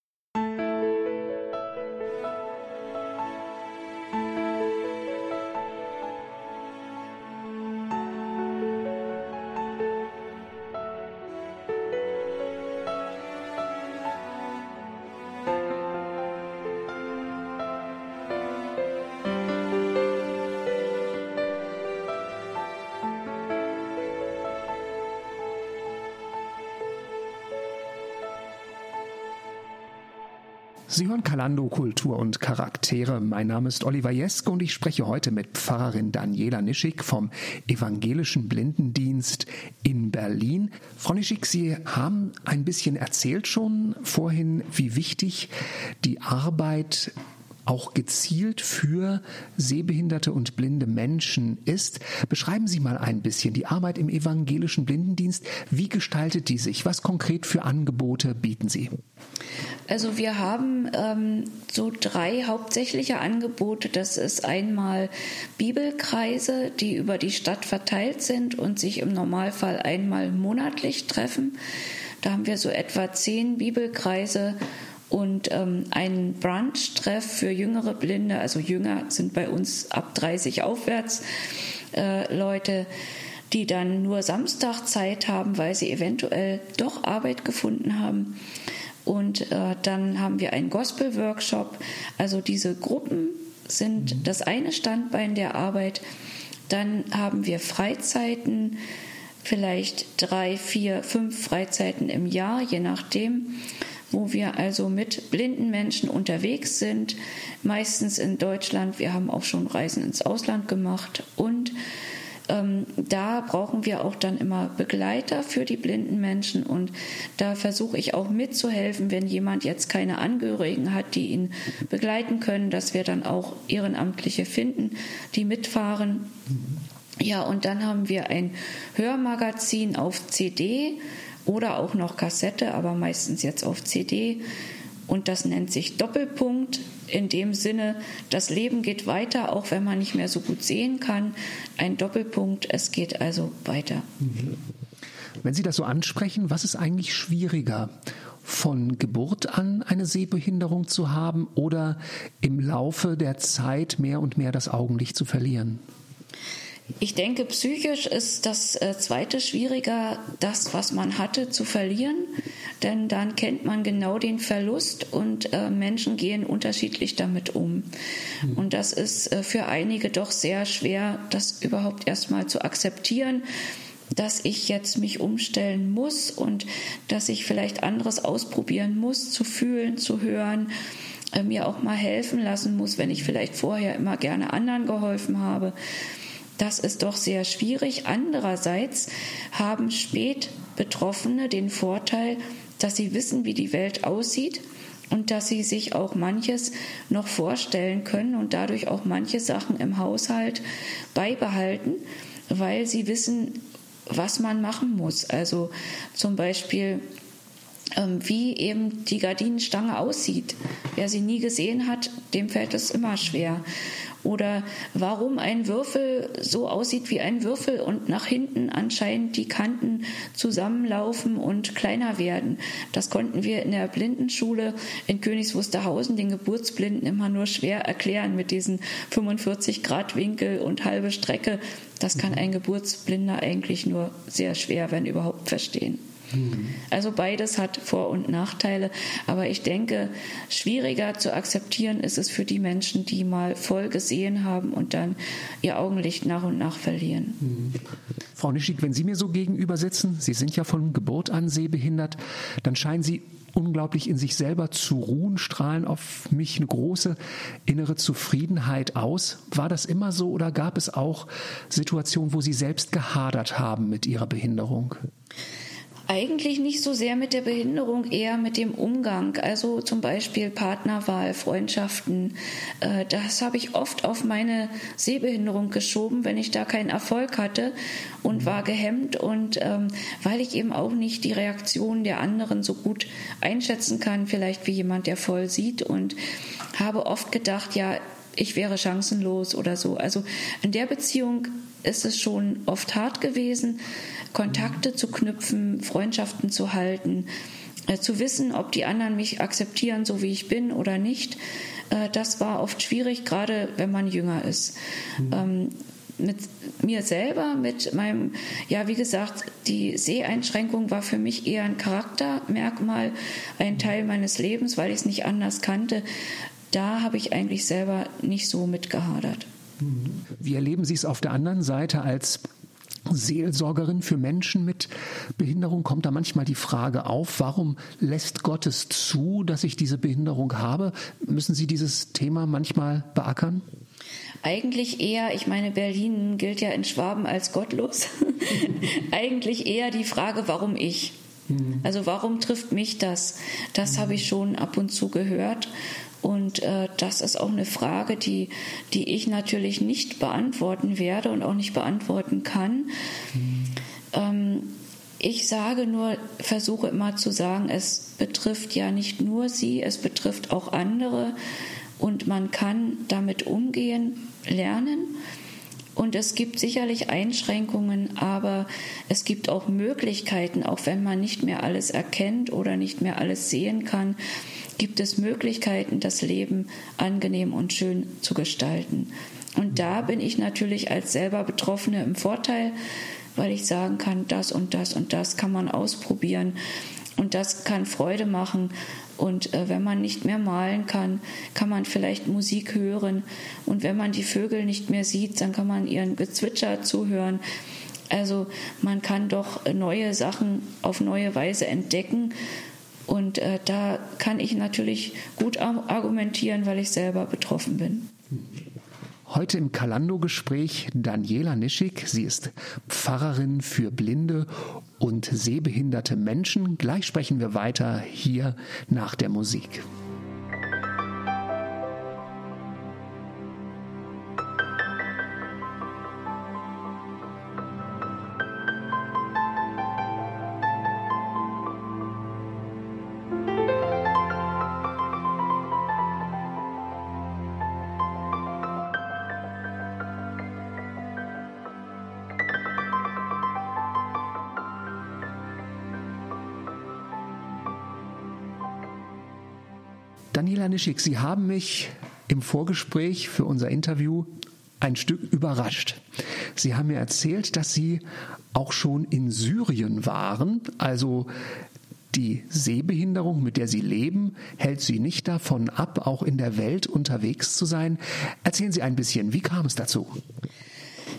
Sie hören Kalando Kultur und Charaktere. Mein Name ist Oliver Jeske und ich spreche heute mit Pfarrerin Daniela Nischig vom Evangelischen Blindendienst in Berlin. Frau Nischig, Sie haben ein bisschen erzählt schon vorhin, wie wichtig die Arbeit auch gezielt für sehbehinderte und blinde Menschen ist. Beschreiben Sie mal ein bisschen die Arbeit im evangelischen Blindendienst. Wie gestaltet die sich? Was konkret für Angebote bieten Sie? Also wir haben ähm, so drei hauptsächliche Angebote. Das ist einmal Bibelkreise, die über die Stadt verteilt sind und sich im Normalfall einmal monatlich treffen. Da haben wir so etwa zehn Bibelkreise und ähm, ein Brunch-Treff für jüngere Blinde, also Jünger sind bei uns ab 30 aufwärts äh, Leute, die dann nur Samstag Zeit haben, weil sie eventuell doch Arbeit gefunden haben. Und äh, dann haben wir einen Gospel-Workshop. Also diese Gruppen sind mhm. das eine Standbein der Arbeit. Dann haben wir Freizeiten, vielleicht drei, vier, fünf Freizeiten im Jahr, je nachdem wo wir also mit blinden Menschen unterwegs sind, meistens in Deutschland. Wir haben auch schon Reisen ins Ausland gemacht und ähm, da brauchen wir auch dann immer Begleiter für die blinden Menschen und da versuche ich auch mitzuhelfen, wenn jemand jetzt keine Angehörigen hat, die ihn begleiten können, dass wir dann auch Ehrenamtliche finden, die mitfahren. Ja, und dann haben wir ein Hörmagazin auf CD oder auch noch Kassette, aber meistens jetzt auf CD. Und das nennt sich Doppelpunkt. In dem Sinne, das Leben geht weiter, auch wenn man nicht mehr so gut sehen kann. Ein Doppelpunkt, es geht also weiter. Wenn Sie das so ansprechen, was ist eigentlich schwieriger? Von Geburt an eine Sehbehinderung zu haben oder im Laufe der Zeit mehr und mehr das Augenlicht zu verlieren? Ich denke, psychisch ist das äh, zweite schwieriger, das, was man hatte, zu verlieren. Denn dann kennt man genau den Verlust und äh, Menschen gehen unterschiedlich damit um. Mhm. Und das ist äh, für einige doch sehr schwer, das überhaupt erstmal zu akzeptieren dass ich jetzt mich umstellen muss und dass ich vielleicht anderes ausprobieren muss, zu fühlen, zu hören, äh, mir auch mal helfen lassen muss, wenn ich vielleicht vorher immer gerne anderen geholfen habe. Das ist doch sehr schwierig. Andererseits haben Spätbetroffene den Vorteil, dass sie wissen, wie die Welt aussieht und dass sie sich auch manches noch vorstellen können und dadurch auch manche Sachen im Haushalt beibehalten, weil sie wissen, was man machen muss. Also zum Beispiel ähm, wie eben die Gardinenstange aussieht. Wer sie nie gesehen hat, dem fällt es immer schwer. Oder warum ein Würfel so aussieht wie ein Würfel und nach hinten anscheinend die Kanten zusammenlaufen und kleiner werden. Das konnten wir in der Blindenschule in Königs Wusterhausen den Geburtsblinden immer nur schwer erklären mit diesen 45 Grad Winkel und halbe Strecke. Das kann ein Geburtsblinder eigentlich nur sehr schwer, wenn überhaupt, verstehen. Also beides hat Vor- und Nachteile. Aber ich denke, schwieriger zu akzeptieren ist es für die Menschen, die mal voll gesehen haben und dann ihr Augenlicht nach und nach verlieren. Mhm. Frau Nischig, wenn Sie mir so gegenüber sitzen, Sie sind ja von Geburt an sehbehindert, dann scheinen Sie unglaublich in sich selber zu ruhen, strahlen auf mich eine große innere Zufriedenheit aus. War das immer so oder gab es auch Situationen, wo Sie selbst gehadert haben mit Ihrer Behinderung? Eigentlich nicht so sehr mit der Behinderung, eher mit dem Umgang. Also zum Beispiel Partnerwahl, Freundschaften. Äh, das habe ich oft auf meine Sehbehinderung geschoben, wenn ich da keinen Erfolg hatte und war gehemmt. Und ähm, weil ich eben auch nicht die Reaktion der anderen so gut einschätzen kann, vielleicht wie jemand, der voll sieht. Und habe oft gedacht, ja, ich wäre chancenlos oder so. Also in der Beziehung ist es schon oft hart gewesen, Kontakte zu knüpfen, Freundschaften zu halten, äh, zu wissen, ob die anderen mich akzeptieren, so wie ich bin oder nicht. Äh, das war oft schwierig, gerade wenn man jünger ist. Mhm. Ähm, mit mir selber, mit meinem, ja, wie gesagt, die Seheinschränkung war für mich eher ein Charaktermerkmal, ein Teil meines Lebens, weil ich es nicht anders kannte. Da habe ich eigentlich selber nicht so mitgehadert. Wie erleben Sie es auf der anderen Seite als Seelsorgerin für Menschen mit Behinderung kommt da manchmal die Frage auf, warum lässt Gott es zu, dass ich diese Behinderung habe? Müssen Sie dieses Thema manchmal beackern? Eigentlich eher, ich meine, Berlin gilt ja in Schwaben als gottlos. Eigentlich eher die Frage, warum ich? Mhm. Also warum trifft mich das? Das habe ich schon ab und zu gehört. Und äh, das ist auch eine Frage, die, die ich natürlich nicht beantworten werde und auch nicht beantworten kann. Mhm. Ähm, ich sage nur, versuche immer zu sagen, es betrifft ja nicht nur sie, es betrifft auch andere und man kann damit umgehen, lernen. Und es gibt sicherlich Einschränkungen, aber es gibt auch Möglichkeiten, auch wenn man nicht mehr alles erkennt oder nicht mehr alles sehen kann, gibt es Möglichkeiten, das Leben angenehm und schön zu gestalten. Und da bin ich natürlich als selber Betroffene im Vorteil, weil ich sagen kann, das und das und das kann man ausprobieren und das kann Freude machen. Und äh, wenn man nicht mehr malen kann, kann man vielleicht Musik hören. Und wenn man die Vögel nicht mehr sieht, dann kann man ihren Gezwitscher zuhören. Also man kann doch neue Sachen auf neue Weise entdecken und äh, da kann ich natürlich gut argumentieren, weil ich selber betroffen bin. Heute im Kalando-Gespräch Daniela Nischig. Sie ist Pfarrerin für blinde und sehbehinderte Menschen. Gleich sprechen wir weiter hier nach der Musik. Daniela Nischig, Sie haben mich im Vorgespräch für unser Interview ein Stück überrascht. Sie haben mir erzählt, dass Sie auch schon in Syrien waren, also die Sehbehinderung, mit der Sie leben, hält Sie nicht davon ab, auch in der Welt unterwegs zu sein. Erzählen Sie ein bisschen, wie kam es dazu?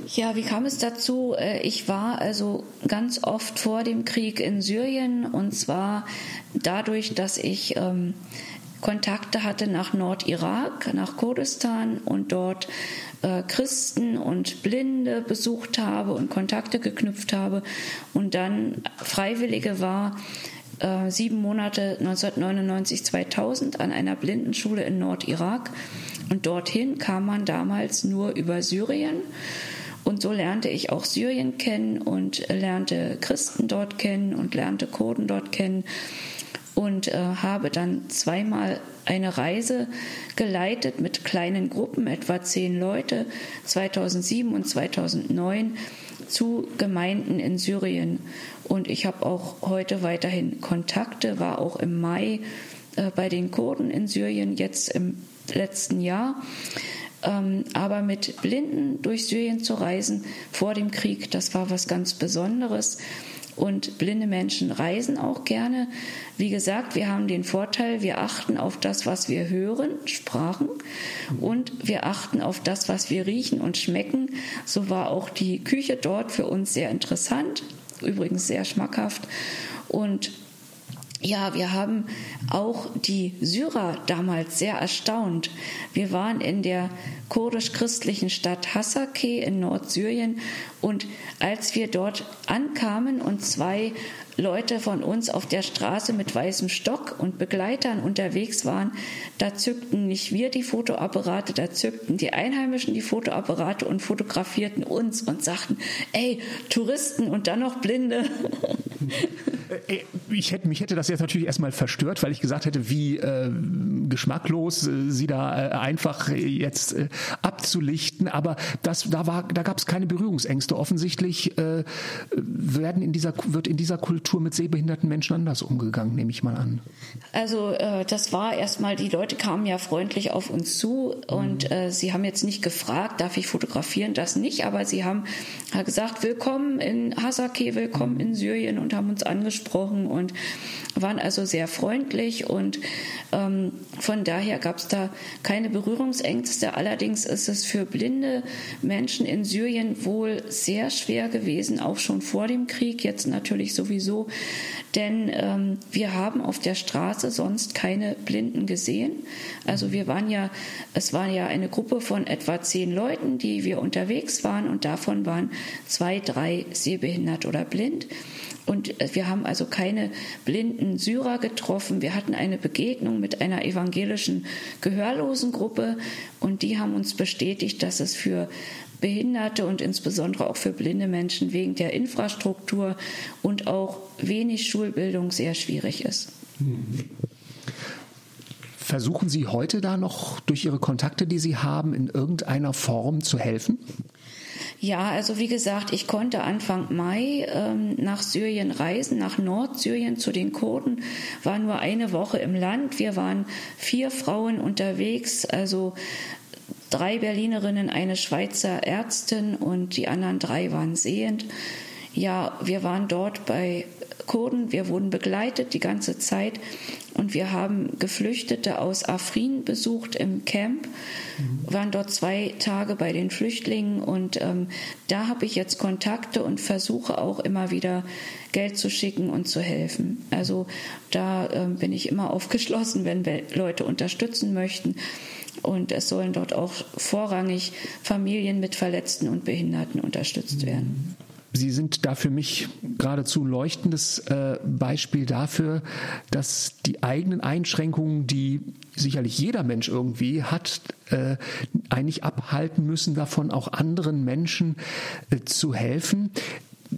Ja, wie kam es dazu? Äh, ich war also ganz oft vor dem Krieg in Syrien und zwar dadurch, dass ich ähm, Kontakte hatte nach Nordirak, nach Kurdistan und dort äh, Christen und Blinde besucht habe und Kontakte geknüpft habe und dann Freiwillige war, äh, sieben Monate 1999, 2000 an einer Blindenschule in Nordirak. Und dorthin kam man damals nur über Syrien. Und so lernte ich auch Syrien kennen und lernte Christen dort kennen und lernte Kurden dort kennen und äh, habe dann zweimal eine Reise geleitet mit kleinen Gruppen, etwa zehn Leute, 2007 und 2009 zu Gemeinden in Syrien. Und ich habe auch heute weiterhin Kontakte, war auch im Mai äh, bei den Kurden in Syrien, jetzt im letzten Jahr. Ähm, aber mit Blinden durch Syrien zu reisen vor dem Krieg, das war was ganz Besonderes. Und blinde Menschen reisen auch gerne. Wie gesagt, wir haben den Vorteil, wir achten auf das, was wir hören, Sprachen, und wir achten auf das, was wir riechen und schmecken. So war auch die Küche dort für uns sehr interessant, übrigens sehr schmackhaft. Und ja, wir haben auch die Syrer damals sehr erstaunt. Wir waren in der kurdisch-christlichen Stadt Hasake in Nordsyrien und als wir dort ankamen und zwei Leute von uns auf der Straße mit weißem Stock und Begleitern unterwegs waren, da zückten nicht wir die Fotoapparate, da zückten die Einheimischen die Fotoapparate und fotografierten uns und sagten, ey, Touristen und dann noch Blinde. Äh, ich hätte, mich hätte das jetzt natürlich erstmal verstört, weil ich gesagt hätte, wie äh, geschmacklos äh, sie da äh, einfach jetzt äh, abzulichten. Aber das, da, da gab es keine Berührungsängste. Offensichtlich äh, werden in dieser, wird in dieser Kultur mit sehbehinderten Menschen anders umgegangen, nehme ich mal an. Also äh, das war erstmal, die Leute kamen ja freundlich auf uns zu und mhm. äh, sie haben jetzt nicht gefragt, darf ich fotografieren, das nicht, aber sie haben gesagt, willkommen in Hasake, willkommen in Syrien und haben uns angesprochen und waren also sehr freundlich und ähm, von daher gab es da keine Berührungsängste. Allerdings ist es für blinde Menschen in Syrien wohl sehr schwer gewesen, auch schon vor dem Krieg, jetzt natürlich sowieso, denn ähm, wir haben auf der Straße sonst keine Blinden gesehen. Also wir waren ja, es war ja eine Gruppe von etwa zehn Leuten, die wir unterwegs waren und davon waren zwei, drei sehbehindert oder blind. Und wir haben also keine blinden Syrer getroffen. Wir hatten eine Begegnung mit einer evangelischen Gehörlosengruppe und die haben uns bestätigt, dass es für Behinderte und insbesondere auch für blinde Menschen wegen der Infrastruktur und auch wenig Schulbildung sehr schwierig ist. Versuchen Sie heute da noch durch Ihre Kontakte, die Sie haben, in irgendeiner Form zu helfen? Ja, also wie gesagt, ich konnte Anfang Mai ähm, nach Syrien reisen, nach Nordsyrien zu den Kurden, war nur eine Woche im Land. Wir waren vier Frauen unterwegs, also drei Berlinerinnen, eine Schweizer Ärztin und die anderen drei waren sehend. Ja, wir waren dort bei Kurden. Wir wurden begleitet die ganze Zeit und wir haben Geflüchtete aus Afrin besucht im Camp, waren dort zwei Tage bei den Flüchtlingen und ähm, da habe ich jetzt Kontakte und versuche auch immer wieder Geld zu schicken und zu helfen. Also da ähm, bin ich immer aufgeschlossen, wenn Leute unterstützen möchten. Und es sollen dort auch vorrangig Familien mit Verletzten und Behinderten unterstützt werden. Sie sind da für mich geradezu ein leuchtendes äh, Beispiel dafür, dass die eigenen Einschränkungen, die sicherlich jeder Mensch irgendwie hat, äh, eigentlich abhalten müssen, davon auch anderen Menschen äh, zu helfen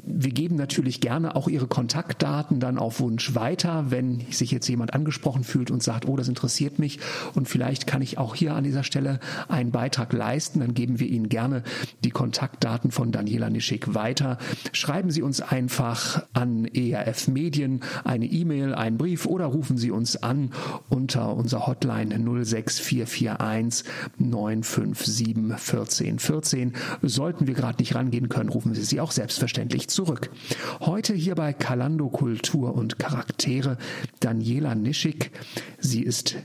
wir geben natürlich gerne auch Ihre Kontaktdaten dann auf Wunsch weiter, wenn sich jetzt jemand angesprochen fühlt und sagt, oh, das interessiert mich und vielleicht kann ich auch hier an dieser Stelle einen Beitrag leisten, dann geben wir Ihnen gerne die Kontaktdaten von Daniela Nischik weiter. Schreiben Sie uns einfach an ERF Medien eine E-Mail, einen Brief oder rufen Sie uns an unter unserer Hotline 06441 957 1414. Sollten wir gerade nicht rangehen können, rufen Sie sie auch selbstverständlich sich zurück. Heute hier bei Kalando Kultur und Charaktere Daniela Nischig. Sie ist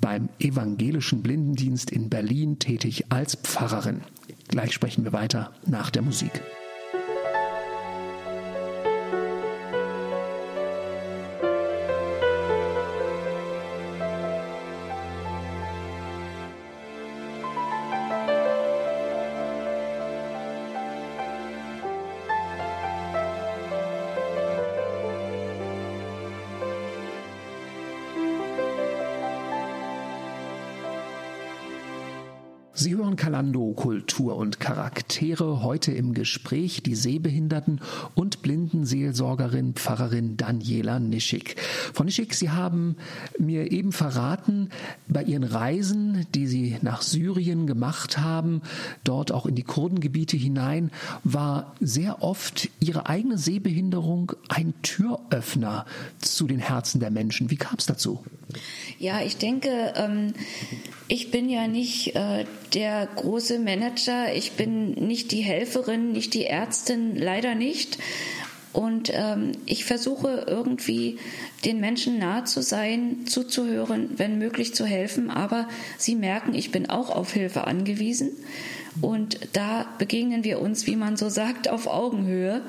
beim Evangelischen Blindendienst in Berlin tätig als Pfarrerin. Gleich sprechen wir weiter nach der Musik. Kalando Kultur und Charaktere heute im Gespräch die Sehbehinderten und Blindenseelsorgerin Pfarrerin Daniela Nischig. Frau Nischig, Sie haben mir eben verraten, bei Ihren Reisen, die Sie nach Syrien gemacht haben, dort auch in die Kurdengebiete hinein, war sehr oft Ihre eigene Sehbehinderung ein Türöffner zu den Herzen der Menschen. Wie kam es dazu? Ja, ich denke, ähm, ich bin ja nicht äh, der große Manager, ich bin nicht die Helferin, nicht die Ärztin, leider nicht. Und ähm, ich versuche irgendwie den Menschen nahe zu sein, zuzuhören, wenn möglich zu helfen. Aber sie merken, ich bin auch auf Hilfe angewiesen. Und da begegnen wir uns, wie man so sagt, auf Augenhöhe.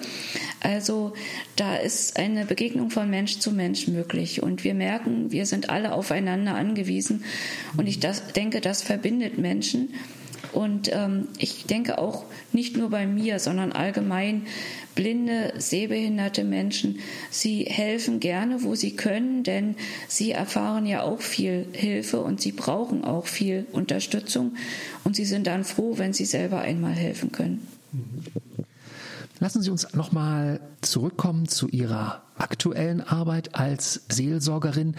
Also da ist eine Begegnung von Mensch zu Mensch möglich. Und wir merken, wir sind alle aufeinander angewiesen. Und ich das, denke, das verbindet Menschen. Und ähm, ich denke auch nicht nur bei mir, sondern allgemein blinde, sehbehinderte Menschen, sie helfen gerne, wo sie können, denn sie erfahren ja auch viel Hilfe und sie brauchen auch viel Unterstützung und sie sind dann froh, wenn sie selber einmal helfen können. Lassen Sie uns nochmal zurückkommen zu Ihrer aktuellen Arbeit als Seelsorgerin.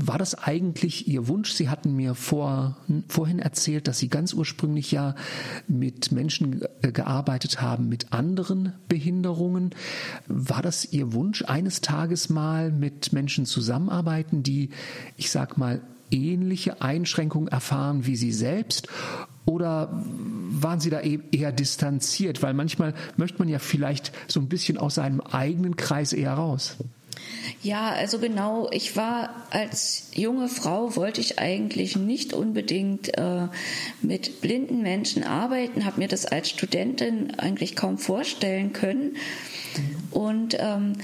War das eigentlich Ihr Wunsch? Sie hatten mir vor, vorhin erzählt, dass Sie ganz ursprünglich ja mit Menschen äh, gearbeitet haben mit anderen Behinderungen. War das Ihr Wunsch, eines Tages mal mit Menschen zusammenarbeiten, die, ich sag mal, ähnliche Einschränkungen erfahren wie Sie selbst? Oder waren Sie da e-, eher distanziert? Weil manchmal möchte man ja vielleicht so ein bisschen aus seinem eigenen Kreis eher raus. Ja, also genau, ich war als junge Frau, wollte ich eigentlich nicht unbedingt äh, mit blinden Menschen arbeiten, habe mir das als Studentin eigentlich kaum vorstellen können. Und ähm,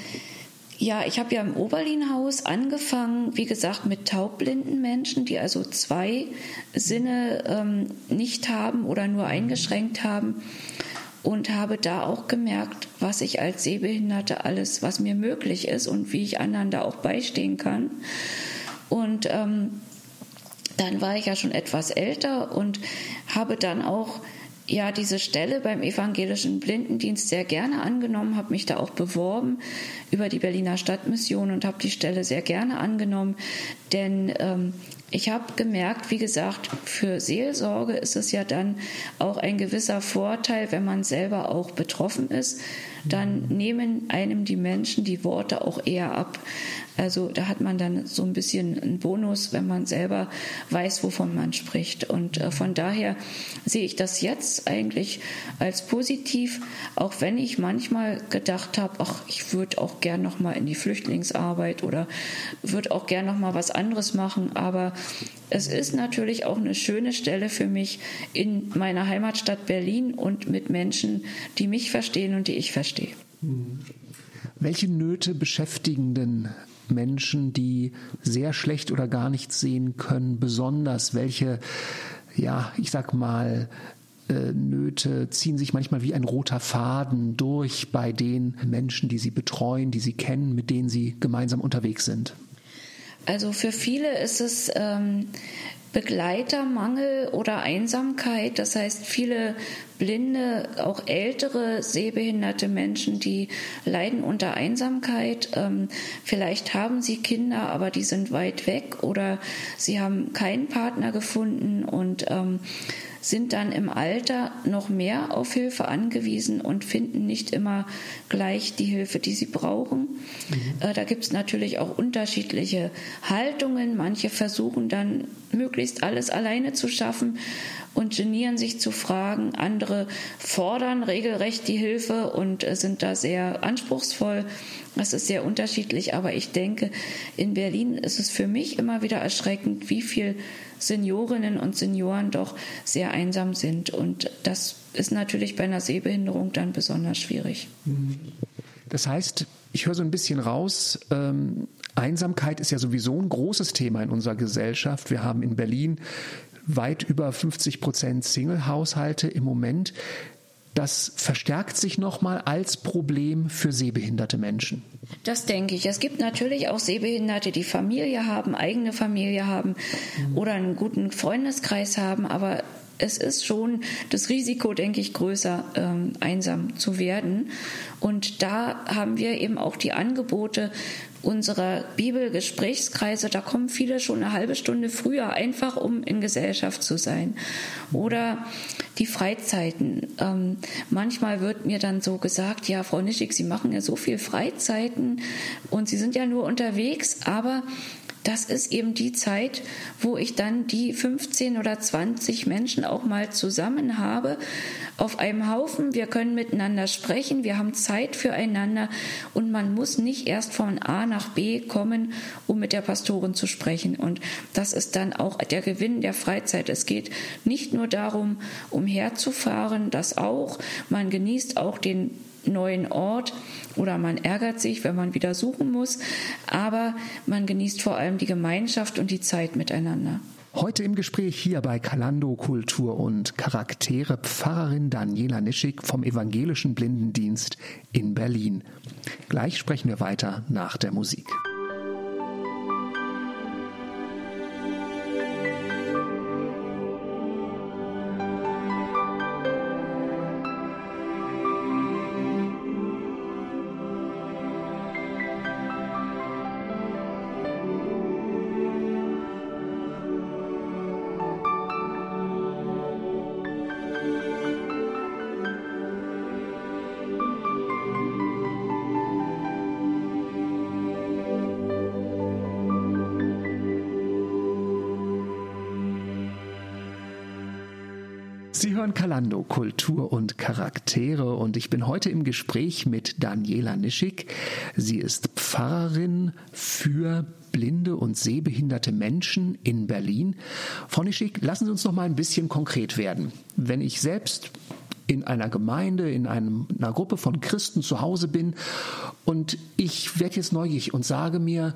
ja, ich habe ja im Oberlinhaus angefangen, wie gesagt, mit taubblinden Menschen, die also zwei Sinne ähm, nicht haben oder nur eingeschränkt haben und habe da auch gemerkt, was ich als Sehbehinderte alles, was mir möglich ist und wie ich anderen da auch beistehen kann. Und ähm, dann war ich ja schon etwas älter und habe dann auch ja diese Stelle beim evangelischen Blindendienst sehr gerne angenommen, habe mich da auch beworben über die Berliner Stadtmission und habe die Stelle sehr gerne angenommen, denn ähm, ich habe gemerkt, wie gesagt, für Seelsorge ist es ja dann auch ein gewisser Vorteil, wenn man selber auch betroffen ist. Dann nehmen einem die Menschen die Worte auch eher ab. Also da hat man dann so ein bisschen einen Bonus, wenn man selber weiß, wovon man spricht. Und äh, von daher sehe ich das jetzt eigentlich als positiv, auch wenn ich manchmal gedacht habe, ach, ich würde auch gern noch mal in die Flüchtlingsarbeit oder würde auch gern noch mal was anderes machen. Aber es ist natürlich auch eine schöne Stelle für mich in meiner Heimatstadt Berlin und mit Menschen, die mich verstehen und die ich verstehe. Welche Nöte beschäftigen denn Menschen, die sehr schlecht oder gar nichts sehen können, besonders? Welche, ja, ich sag mal, äh, Nöte ziehen sich manchmal wie ein roter Faden durch bei den Menschen, die sie betreuen, die sie kennen, mit denen sie gemeinsam unterwegs sind? Also für viele ist es ähm, Begleitermangel oder Einsamkeit. Das heißt, viele blinde, auch ältere, sehbehinderte Menschen, die leiden unter Einsamkeit. Ähm, vielleicht haben sie Kinder, aber die sind weit weg oder sie haben keinen Partner gefunden und ähm, sind dann im Alter noch mehr auf Hilfe angewiesen und finden nicht immer gleich die Hilfe, die sie brauchen. Mhm. Äh, da gibt es natürlich auch unterschiedliche Haltungen. Manche versuchen dann möglichst alles alleine zu schaffen und genieren sich zu fragen. Andere fordern regelrecht die Hilfe und äh, sind da sehr anspruchsvoll. Das ist sehr unterschiedlich, aber ich denke, in Berlin ist es für mich immer wieder erschreckend, wie viel Seniorinnen und Senioren doch sehr einsam sind. Und das ist natürlich bei einer Sehbehinderung dann besonders schwierig. Das heißt, ich höre so ein bisschen raus, ähm, Einsamkeit ist ja sowieso ein großes Thema in unserer Gesellschaft. Wir haben in Berlin weit über 50 Prozent Single-Haushalte im Moment. Das verstärkt sich nochmal als Problem für sehbehinderte Menschen. Das denke ich. Es gibt natürlich auch Sehbehinderte, die Familie haben, eigene Familie haben mhm. oder einen guten Freundeskreis haben, aber es ist schon das Risiko, denke ich, größer, ähm, einsam zu werden. Und da haben wir eben auch die Angebote unserer Bibelgesprächskreise, da kommen viele schon eine halbe Stunde früher, einfach um in Gesellschaft zu sein. Oder die Freizeiten. Ähm, manchmal wird mir dann so gesagt, ja, Frau Nischig, Sie machen ja so viel Freizeiten und Sie sind ja nur unterwegs, aber das ist eben die Zeit, wo ich dann die 15 oder 20 Menschen auch mal zusammen habe, auf einem Haufen. Wir können miteinander sprechen, wir haben Zeit füreinander und man muss nicht erst von A nach B kommen, um mit der Pastorin zu sprechen. Und das ist dann auch der Gewinn der Freizeit. Es geht nicht nur darum, umherzufahren, das auch. Man genießt auch den neuen Ort oder man ärgert sich, wenn man wieder suchen muss, aber man genießt vor allem die Gemeinschaft und die Zeit miteinander. Heute im Gespräch hier bei Kalando Kultur und Charaktere Pfarrerin Daniela Nischig vom Evangelischen Blindendienst in Berlin. Gleich sprechen wir weiter nach der Musik. Sie hören Kalando Kultur und Charaktere und ich bin heute im Gespräch mit Daniela Nischig. Sie ist Pfarrerin für blinde und sehbehinderte Menschen in Berlin. Frau Nischig, lassen Sie uns noch mal ein bisschen konkret werden. Wenn ich selbst in einer Gemeinde, in einem, einer Gruppe von Christen zu Hause bin und ich werde jetzt neugierig und sage mir,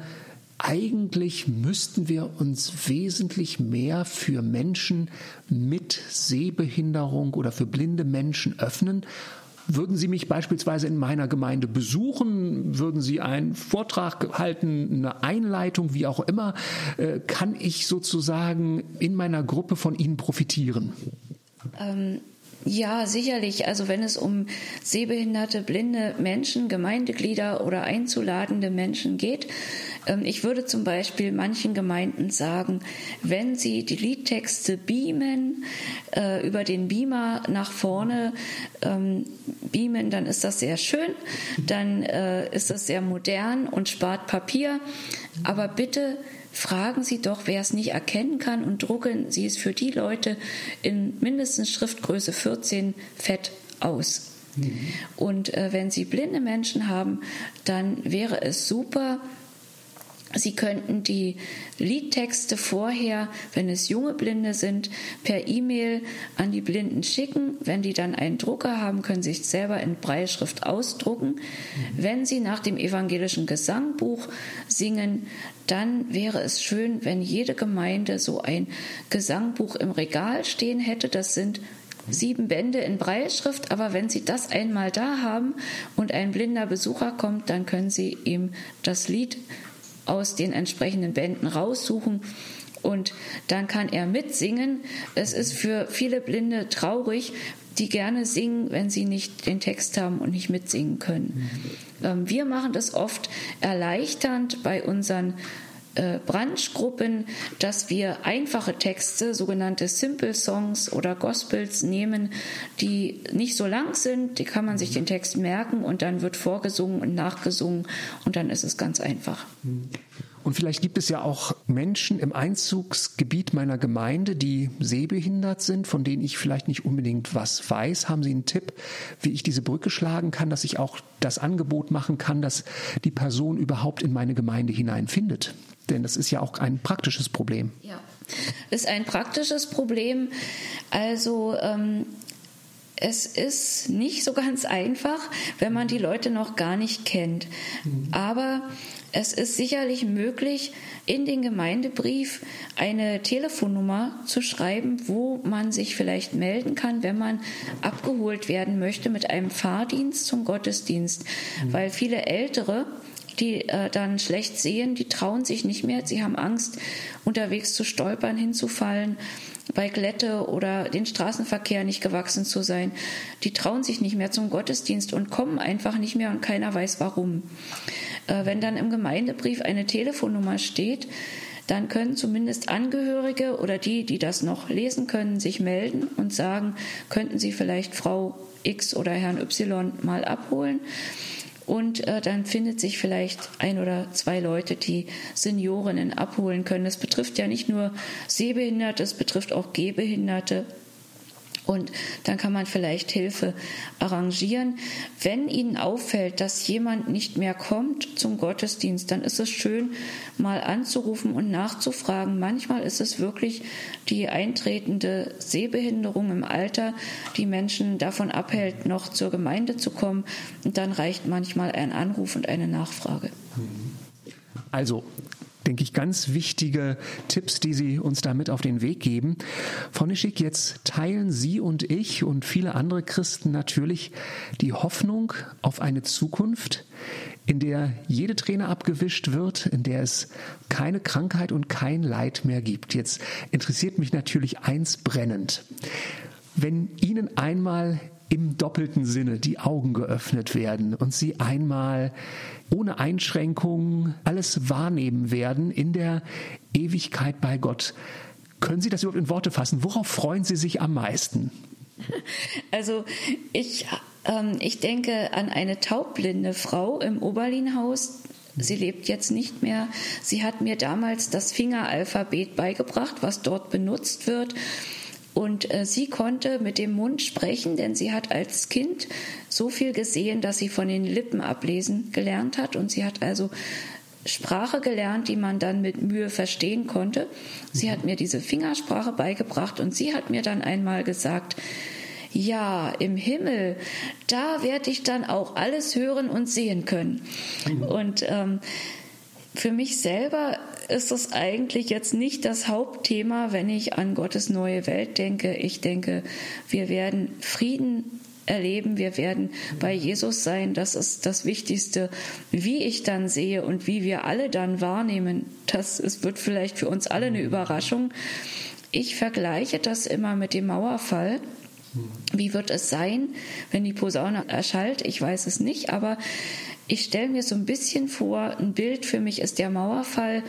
eigentlich müssten wir uns wesentlich mehr für Menschen mit Sehbehinderung oder für blinde Menschen öffnen. Würden Sie mich beispielsweise in meiner Gemeinde besuchen? Würden Sie einen Vortrag halten, eine Einleitung, wie auch immer? Äh, kann ich sozusagen in meiner Gruppe von Ihnen profitieren? Ähm ja, sicherlich. Also wenn es um sehbehinderte, blinde Menschen, Gemeindeglieder oder einzuladende Menschen geht, ähm, ich würde zum Beispiel manchen Gemeinden sagen, wenn sie die Liedtexte beamen, äh, über den Beamer nach vorne ähm, beamen, dann ist das sehr schön, dann äh, ist das sehr modern und spart Papier. Aber bitte fragen Sie doch, wer es nicht erkennen kann und drucken Sie es für die Leute in mindestens Schriftgröße 14 fett aus. Mhm. Und äh, wenn Sie blinde Menschen haben, dann wäre es super, Sie könnten die Liedtexte vorher, wenn es junge Blinde sind, per E-Mail an die Blinden schicken. Wenn die dann einen Drucker haben, können sie sich selber in Breilschrift ausdrucken. Mhm. Wenn sie nach dem evangelischen Gesangbuch singen, dann wäre es schön, wenn jede Gemeinde so ein Gesangbuch im Regal stehen hätte. Das sind sieben Bände in Breilschrift, aber wenn Sie das einmal da haben und ein blinder Besucher kommt, dann können Sie ihm das Lied aus den entsprechenden Bänden raussuchen und dann kann er mitsingen. Es ist für viele Blinde traurig, die gerne singen, wenn sie nicht den Text haben und nicht mitsingen können. Mhm. Wir machen das oft erleichternd bei unseren Branchgruppen, dass wir einfache Texte, sogenannte Simple Songs oder Gospels nehmen, die nicht so lang sind, die kann man sich den Text merken und dann wird vorgesungen und nachgesungen und dann ist es ganz einfach. Mhm. Und vielleicht gibt es ja auch Menschen im Einzugsgebiet meiner Gemeinde, die sehbehindert sind, von denen ich vielleicht nicht unbedingt was weiß. Haben Sie einen Tipp, wie ich diese Brücke schlagen kann, dass ich auch das Angebot machen kann, dass die Person überhaupt in meine Gemeinde hineinfindet? Denn das ist ja auch ein praktisches Problem. Ja, ist ein praktisches Problem. Also ähm, es ist nicht so ganz einfach, wenn man die Leute noch gar nicht kennt. Mhm. Aber es ist sicherlich möglich, in den Gemeindebrief eine Telefonnummer zu schreiben, wo man sich vielleicht melden kann, wenn man abgeholt werden möchte mit einem Fahrdienst zum Gottesdienst. Mhm. Weil viele Ältere, die äh, dann schlecht sehen, die trauen sich nicht mehr, sie haben Angst, unterwegs zu stolpern, hinzufallen bei Glätte oder den Straßenverkehr nicht gewachsen zu sein. Die trauen sich nicht mehr zum Gottesdienst und kommen einfach nicht mehr und keiner weiß warum. Äh, wenn dann im Gemeindebrief eine Telefonnummer steht, dann können zumindest Angehörige oder die, die das noch lesen können, sich melden und sagen, könnten Sie vielleicht Frau X oder Herrn Y mal abholen. Und äh, dann findet sich vielleicht ein oder zwei Leute, die Seniorinnen abholen können. Das betrifft ja nicht nur Sehbehinderte, es betrifft auch Gehbehinderte und dann kann man vielleicht Hilfe arrangieren. Wenn Ihnen auffällt, dass jemand nicht mehr kommt zum Gottesdienst, dann ist es schön, mal anzurufen und nachzufragen. Manchmal ist es wirklich die eintretende Sehbehinderung im Alter, die Menschen davon abhält, noch zur Gemeinde zu kommen. Und dann reicht manchmal ein Anruf und eine Nachfrage. Also denke ich, ganz wichtige Tipps, die Sie uns damit auf den Weg geben. Frau Nischig, jetzt teilen Sie und ich und viele andere Christen natürlich die Hoffnung auf eine Zukunft, in der jede Träne abgewischt wird, in der es keine Krankheit und kein Leid mehr gibt. Jetzt interessiert mich natürlich eins brennend. Wenn Ihnen einmal im doppelten Sinne die Augen geöffnet werden und sie einmal ohne Einschränkungen alles wahrnehmen werden in der Ewigkeit bei Gott. Können Sie das überhaupt in Worte fassen? Worauf freuen Sie sich am meisten? Also ich, ähm, ich denke an eine taubblinde Frau im Oberlinhaus, Sie lebt jetzt nicht mehr. Sie hat mir damals das Fingeralphabet beigebracht, was dort benutzt wird. Und äh, sie konnte mit dem Mund sprechen, denn sie hat als Kind so viel gesehen, dass sie von den Lippen ablesen gelernt hat. Und sie hat also Sprache gelernt, die man dann mit Mühe verstehen konnte. Sie hat mir diese Fingersprache beigebracht und sie hat mir dann einmal gesagt, ja, im Himmel, da werde ich dann auch alles hören und sehen können. Mhm. Und ähm, für mich selber ist es eigentlich jetzt nicht das Hauptthema, wenn ich an Gottes neue Welt denke. Ich denke, wir werden Frieden erleben, wir werden bei Jesus sein. Das ist das Wichtigste. Wie ich dann sehe und wie wir alle dann wahrnehmen, das es wird vielleicht für uns alle eine Überraschung. Ich vergleiche das immer mit dem Mauerfall. Wie wird es sein, wenn die Posaune erschallt? Ich weiß es nicht, aber ich stelle mir so ein bisschen vor, ein Bild für mich ist der Mauerfall.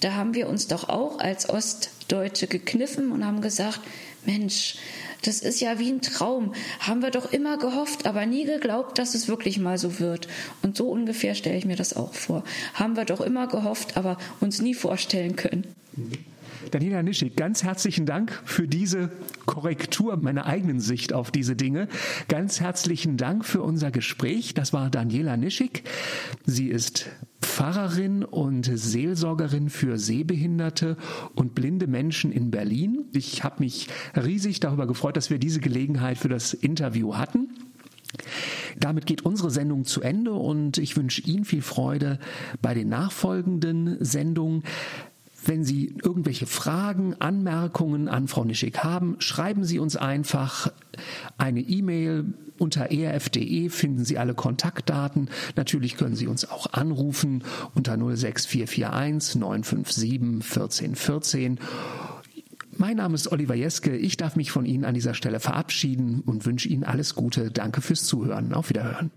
Da haben wir uns doch auch als Ostdeutsche gekniffen und haben gesagt, Mensch, das ist ja wie ein Traum. Haben wir doch immer gehofft, aber nie geglaubt, dass es wirklich mal so wird. Und so ungefähr stelle ich mir das auch vor. Haben wir doch immer gehofft, aber uns nie vorstellen können. Mhm. Daniela Nischig, ganz herzlichen Dank für diese Korrektur meiner eigenen Sicht auf diese Dinge. Ganz herzlichen Dank für unser Gespräch. Das war Daniela Nischig. Sie ist Pfarrerin und Seelsorgerin für Sehbehinderte und blinde Menschen in Berlin. Ich habe mich riesig darüber gefreut, dass wir diese Gelegenheit für das Interview hatten. Damit geht unsere Sendung zu Ende und ich wünsche Ihnen viel Freude bei den nachfolgenden Sendungen. Wenn Sie irgendwelche Fragen, Anmerkungen an Frau Nischig haben, schreiben Sie uns einfach eine E-Mail. Unter erf.de finden Sie alle Kontaktdaten. Natürlich können Sie uns auch anrufen unter 06441 957 1414. Mein Name ist Oliver Jeske. Ich darf mich von Ihnen an dieser Stelle verabschieden und wünsche Ihnen alles Gute. Danke fürs Zuhören. Auf Wiederhören.